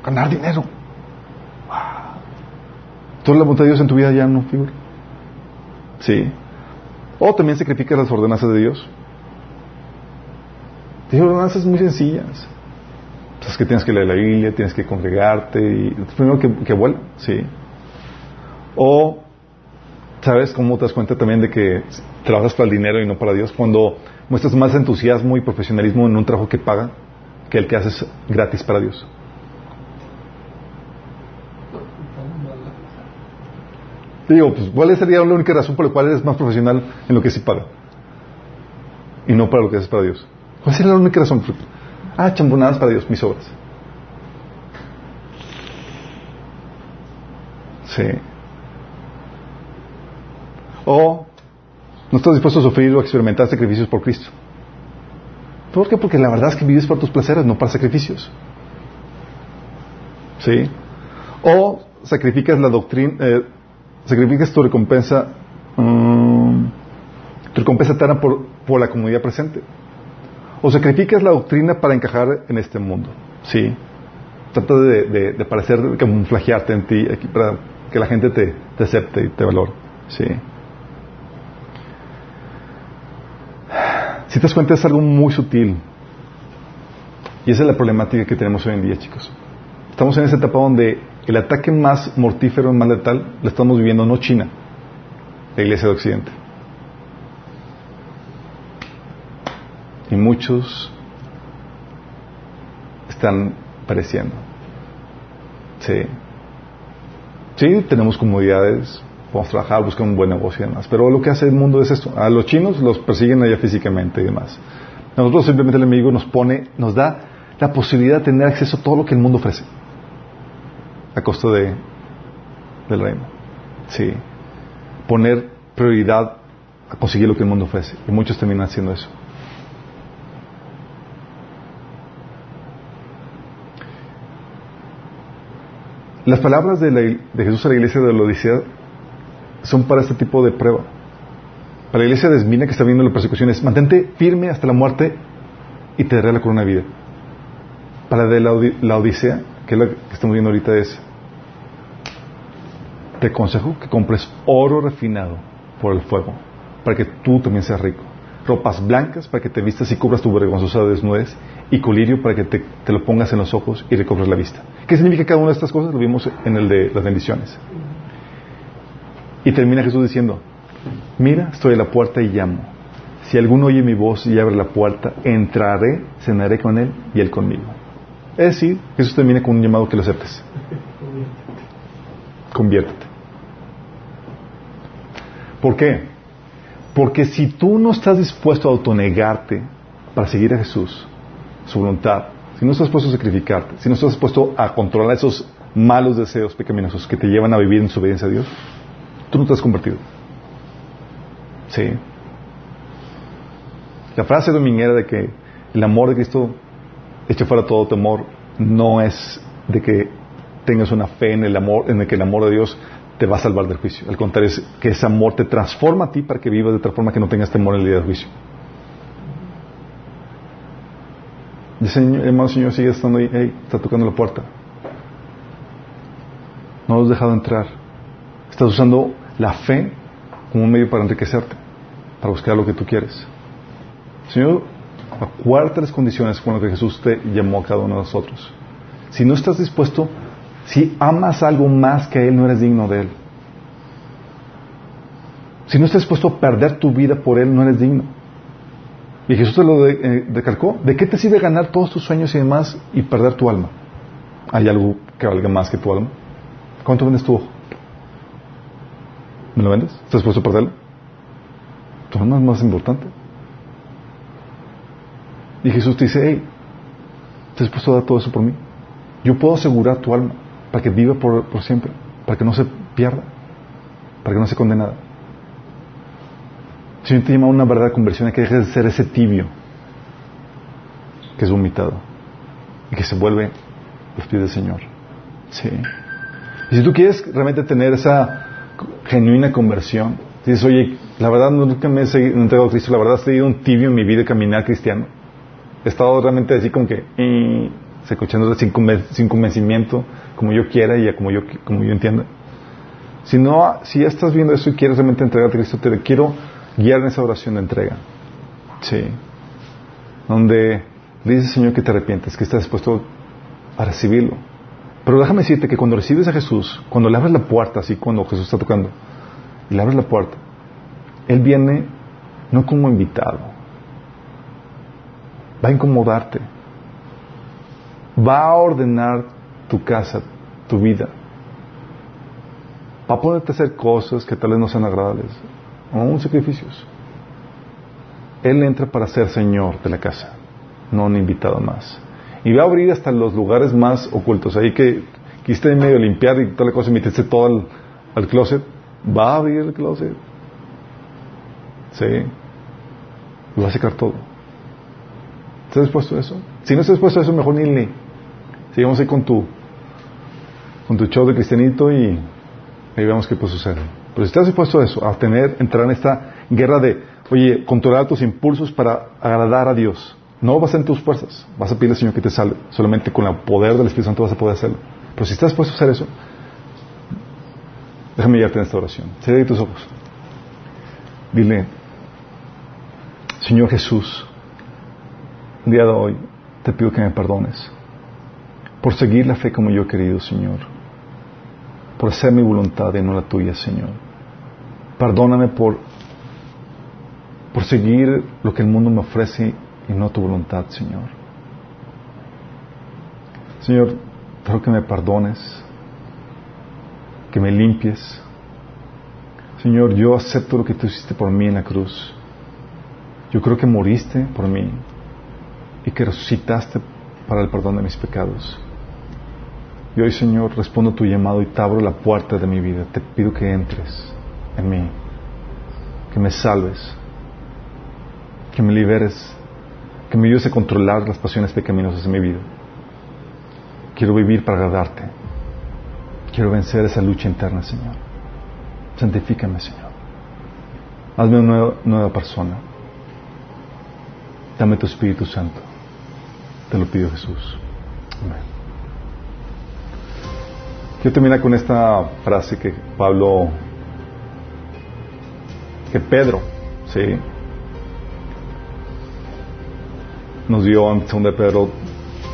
Ganar dinero. Toda la voluntad de Dios en tu vida ya no figura. Sí. O también sacrificas las ordenanzas de Dios. Tienes ordenanzas muy sencillas. Pues es que tienes que leer la Biblia, tienes que congregarte y primero que, que vuela, sí. O, ¿sabes cómo te das cuenta también de que trabajas para el dinero y no para Dios? Cuando muestras más entusiasmo y profesionalismo en un trabajo que paga que el que haces gratis para Dios. Te digo, pues, ¿cuál sería la única razón por la cual eres más profesional en lo que sí paga? Y no para lo que haces para Dios. ¿Cuál sería la única razón? Ah, chambonadas para Dios, mis obras. Sí. O no estás dispuesto a sufrir o a experimentar sacrificios por Cristo. ¿Por qué? Porque la verdad es que vives para tus placeres, no para sacrificios. ¿Sí? O sacrificas la doctrina, eh, sacrificas tu recompensa, mm, tu recompensa eterna por, por la comunidad presente. O sacrificas la doctrina para encajar en este mundo. ¿Sí? Trata de, de, parecer, de camuflajearte en ti, aquí para que la gente te, te acepte y te valore. ¿Sí? Si te das cuenta es algo muy sutil. Y esa es la problemática que tenemos hoy en día, chicos. Estamos en esa etapa donde el ataque más mortífero, más letal, lo estamos viviendo no China, la iglesia de Occidente. Y muchos están pereciendo. Sí. Sí, tenemos comodidades, podemos trabajar, buscar un buen negocio y demás. Pero lo que hace el mundo es esto. A los chinos los persiguen allá físicamente y demás. Nosotros simplemente el enemigo nos pone, nos da la posibilidad de tener acceso a todo lo que el mundo ofrece. A costa de, del reino. Sí. Poner prioridad a conseguir lo que el mundo ofrece. Y muchos terminan haciendo eso. Las palabras de, la- de Jesús a la iglesia de la Odisea son para este tipo de prueba. Para la iglesia de Esmina que está viendo la persecución es mantente firme hasta la muerte y te daré la corona de vida. Para de la, la Odisea, que es la que estamos viendo ahorita, es te aconsejo que compres oro refinado por el fuego para que tú también seas rico. Ropas blancas para que te vistas y cubras tu vergonzosa desnudez. Y colirio para que te, lo pongas en los ojos y recobres la vista. ¿Qué significa cada una de estas cosas? Lo vimos en el de las bendiciones. Y termina Jesús diciendo, mira, estoy a la puerta y llamo. Si alguno oye mi voz y abre la puerta, entraré, cenaré con él y él conmigo. Es decir, Jesús termina con un llamado que lo aceptes. Conviértete. ¿Por qué? Porque si tú no estás dispuesto a autonegarte para seguir a Jesús, su voluntad, si no estás dispuesto a sacrificarte, si no estás dispuesto a controlar esos malos deseos pecaminosos que te llevan a vivir en su obediencia a Dios, tú no te has convertido. Sí. La frase dominguera de que el amor de Cristo echa fuera todo temor no es de que tengas una fe en el amor, en el que el amor de Dios te va a salvar del juicio. Al contrario, es que ese amor te transforma a ti para que vivas de tal forma que no tengas temor en el día del juicio. Y señor, hermano Señor sigue estando ahí, hey, está tocando la puerta. No lo has dejado entrar. Estás usando la fe como un medio para enriquecerte, para buscar lo que tú quieres. Señor, acuérdate las condiciones con las que Jesús te llamó a cada uno de nosotros. Si no estás dispuesto, si amas algo más que Él, no eres digno de Él. Si no estás dispuesto a perder tu vida por Él, no eres digno. Y Jesús te lo de, recalcó. ¿De qué te sirve ganar todos tus sueños y demás y perder tu alma? ¿Hay algo que valga más que tu alma? ¿Cuánto vendes tu ojo? ¿Me lo vendes? ¿Estás dispuesto a perderlo? Tu alma es más importante. Y Jesús te dice, hey, ¿estás dispuesto a dar todo eso por mí? Yo puedo asegurar tu alma para que viva por, por siempre, para que no se pierda, para que no se condenada. Si Señor te llama a una verdadera conversión, hay que dejar de ser ese tibio que es vomitado y que se vuelve a los pies del Señor. Sí. Y si tú quieres realmente tener esa genuina conversión, dices, oye, la verdad nunca me he entregado a Cristo, la verdad he seguido un tibio en mi vida caminar cristiano. He estado realmente así como que, y, escuchando sin, convencimiento, como yo quiera y como yo, como yo entienda. Si no, si ya estás viendo eso y quieres realmente entregar a Cristo, te quiero guiar en esa oración de entrega. Sí. Donde dice Señor que te arrepientes, que estás dispuesto a recibirlo. Pero déjame decirte que cuando recibes a Jesús, cuando le abres la puerta, así cuando Jesús está tocando, y le abres la puerta, Él viene no como invitado, va a incomodarte, va a ordenar tu casa, tu vida, va a ponerte hacer cosas que tal vez no sean agradables, aún sacrificios. Él entra para ser Señor de la casa, no un invitado más. Y va a abrir hasta los lugares más ocultos. Ahí que quiste medio limpiar y toda la cosa y metiste todo al, al closet. Va a abrir el closet. Sí. Y va a secar todo. ¿Estás dispuesto a eso? Si no estás dispuesto a eso, mejor ni ni. Sigamos ahí con tu, con tu show de cristianito y ahí vemos qué puede suceder. Pero si estás dispuesto a eso, a tener, entrar en esta guerra de, oye, controlar tus impulsos para agradar a Dios, no vas en tus fuerzas, vas a pedirle al Señor que te salve. Solamente con el poder del Espíritu Santo vas a poder hacerlo. Pero si estás dispuesto a hacer eso, déjame guiarte en esta oración. Cierra tus ojos. Dile, Señor Jesús, el día de hoy te pido que me perdones por seguir la fe como yo he querido, Señor. Por hacer mi voluntad y no la tuya, Señor. Perdóname por, por seguir lo que el mundo me ofrece y no tu voluntad, Señor. Señor, quiero que me perdones, que me limpies. Señor, yo acepto lo que tú hiciste por mí en la cruz. Yo creo que moriste por mí y que resucitaste para el perdón de mis pecados. Y hoy, Señor, respondo a tu llamado y te abro la puerta de mi vida. Te pido que entres en mí, que me salves, que me liberes que me ayudes a controlar las pasiones pecaminosas de mi vida. Quiero vivir para agradarte. Quiero vencer esa lucha interna, Señor. Santifícame, Señor. Hazme una nueva, nueva persona. Dame tu Espíritu Santo. Te lo pido, Jesús. Amén. Quiero terminar con esta frase que Pablo, que Pedro Sí. Nos dio en 2 de Pedro,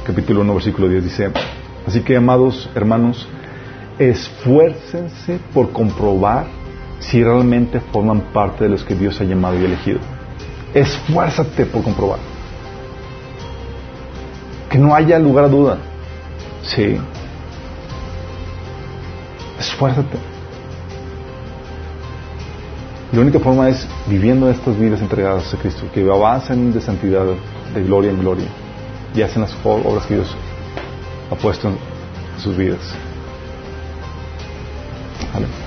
capítulo 1, versículo 10, dice, así que amados hermanos, esfuércense por comprobar si realmente forman parte de los que Dios ha llamado y elegido. Esfuérzate por comprobar. Que no haya lugar a duda. Sí. Esfuérzate. La única forma es viviendo estas vidas entregadas a Cristo, que avancen de santidad, de gloria en gloria, y hacen las obras que Dios ha puesto en sus vidas. Amén.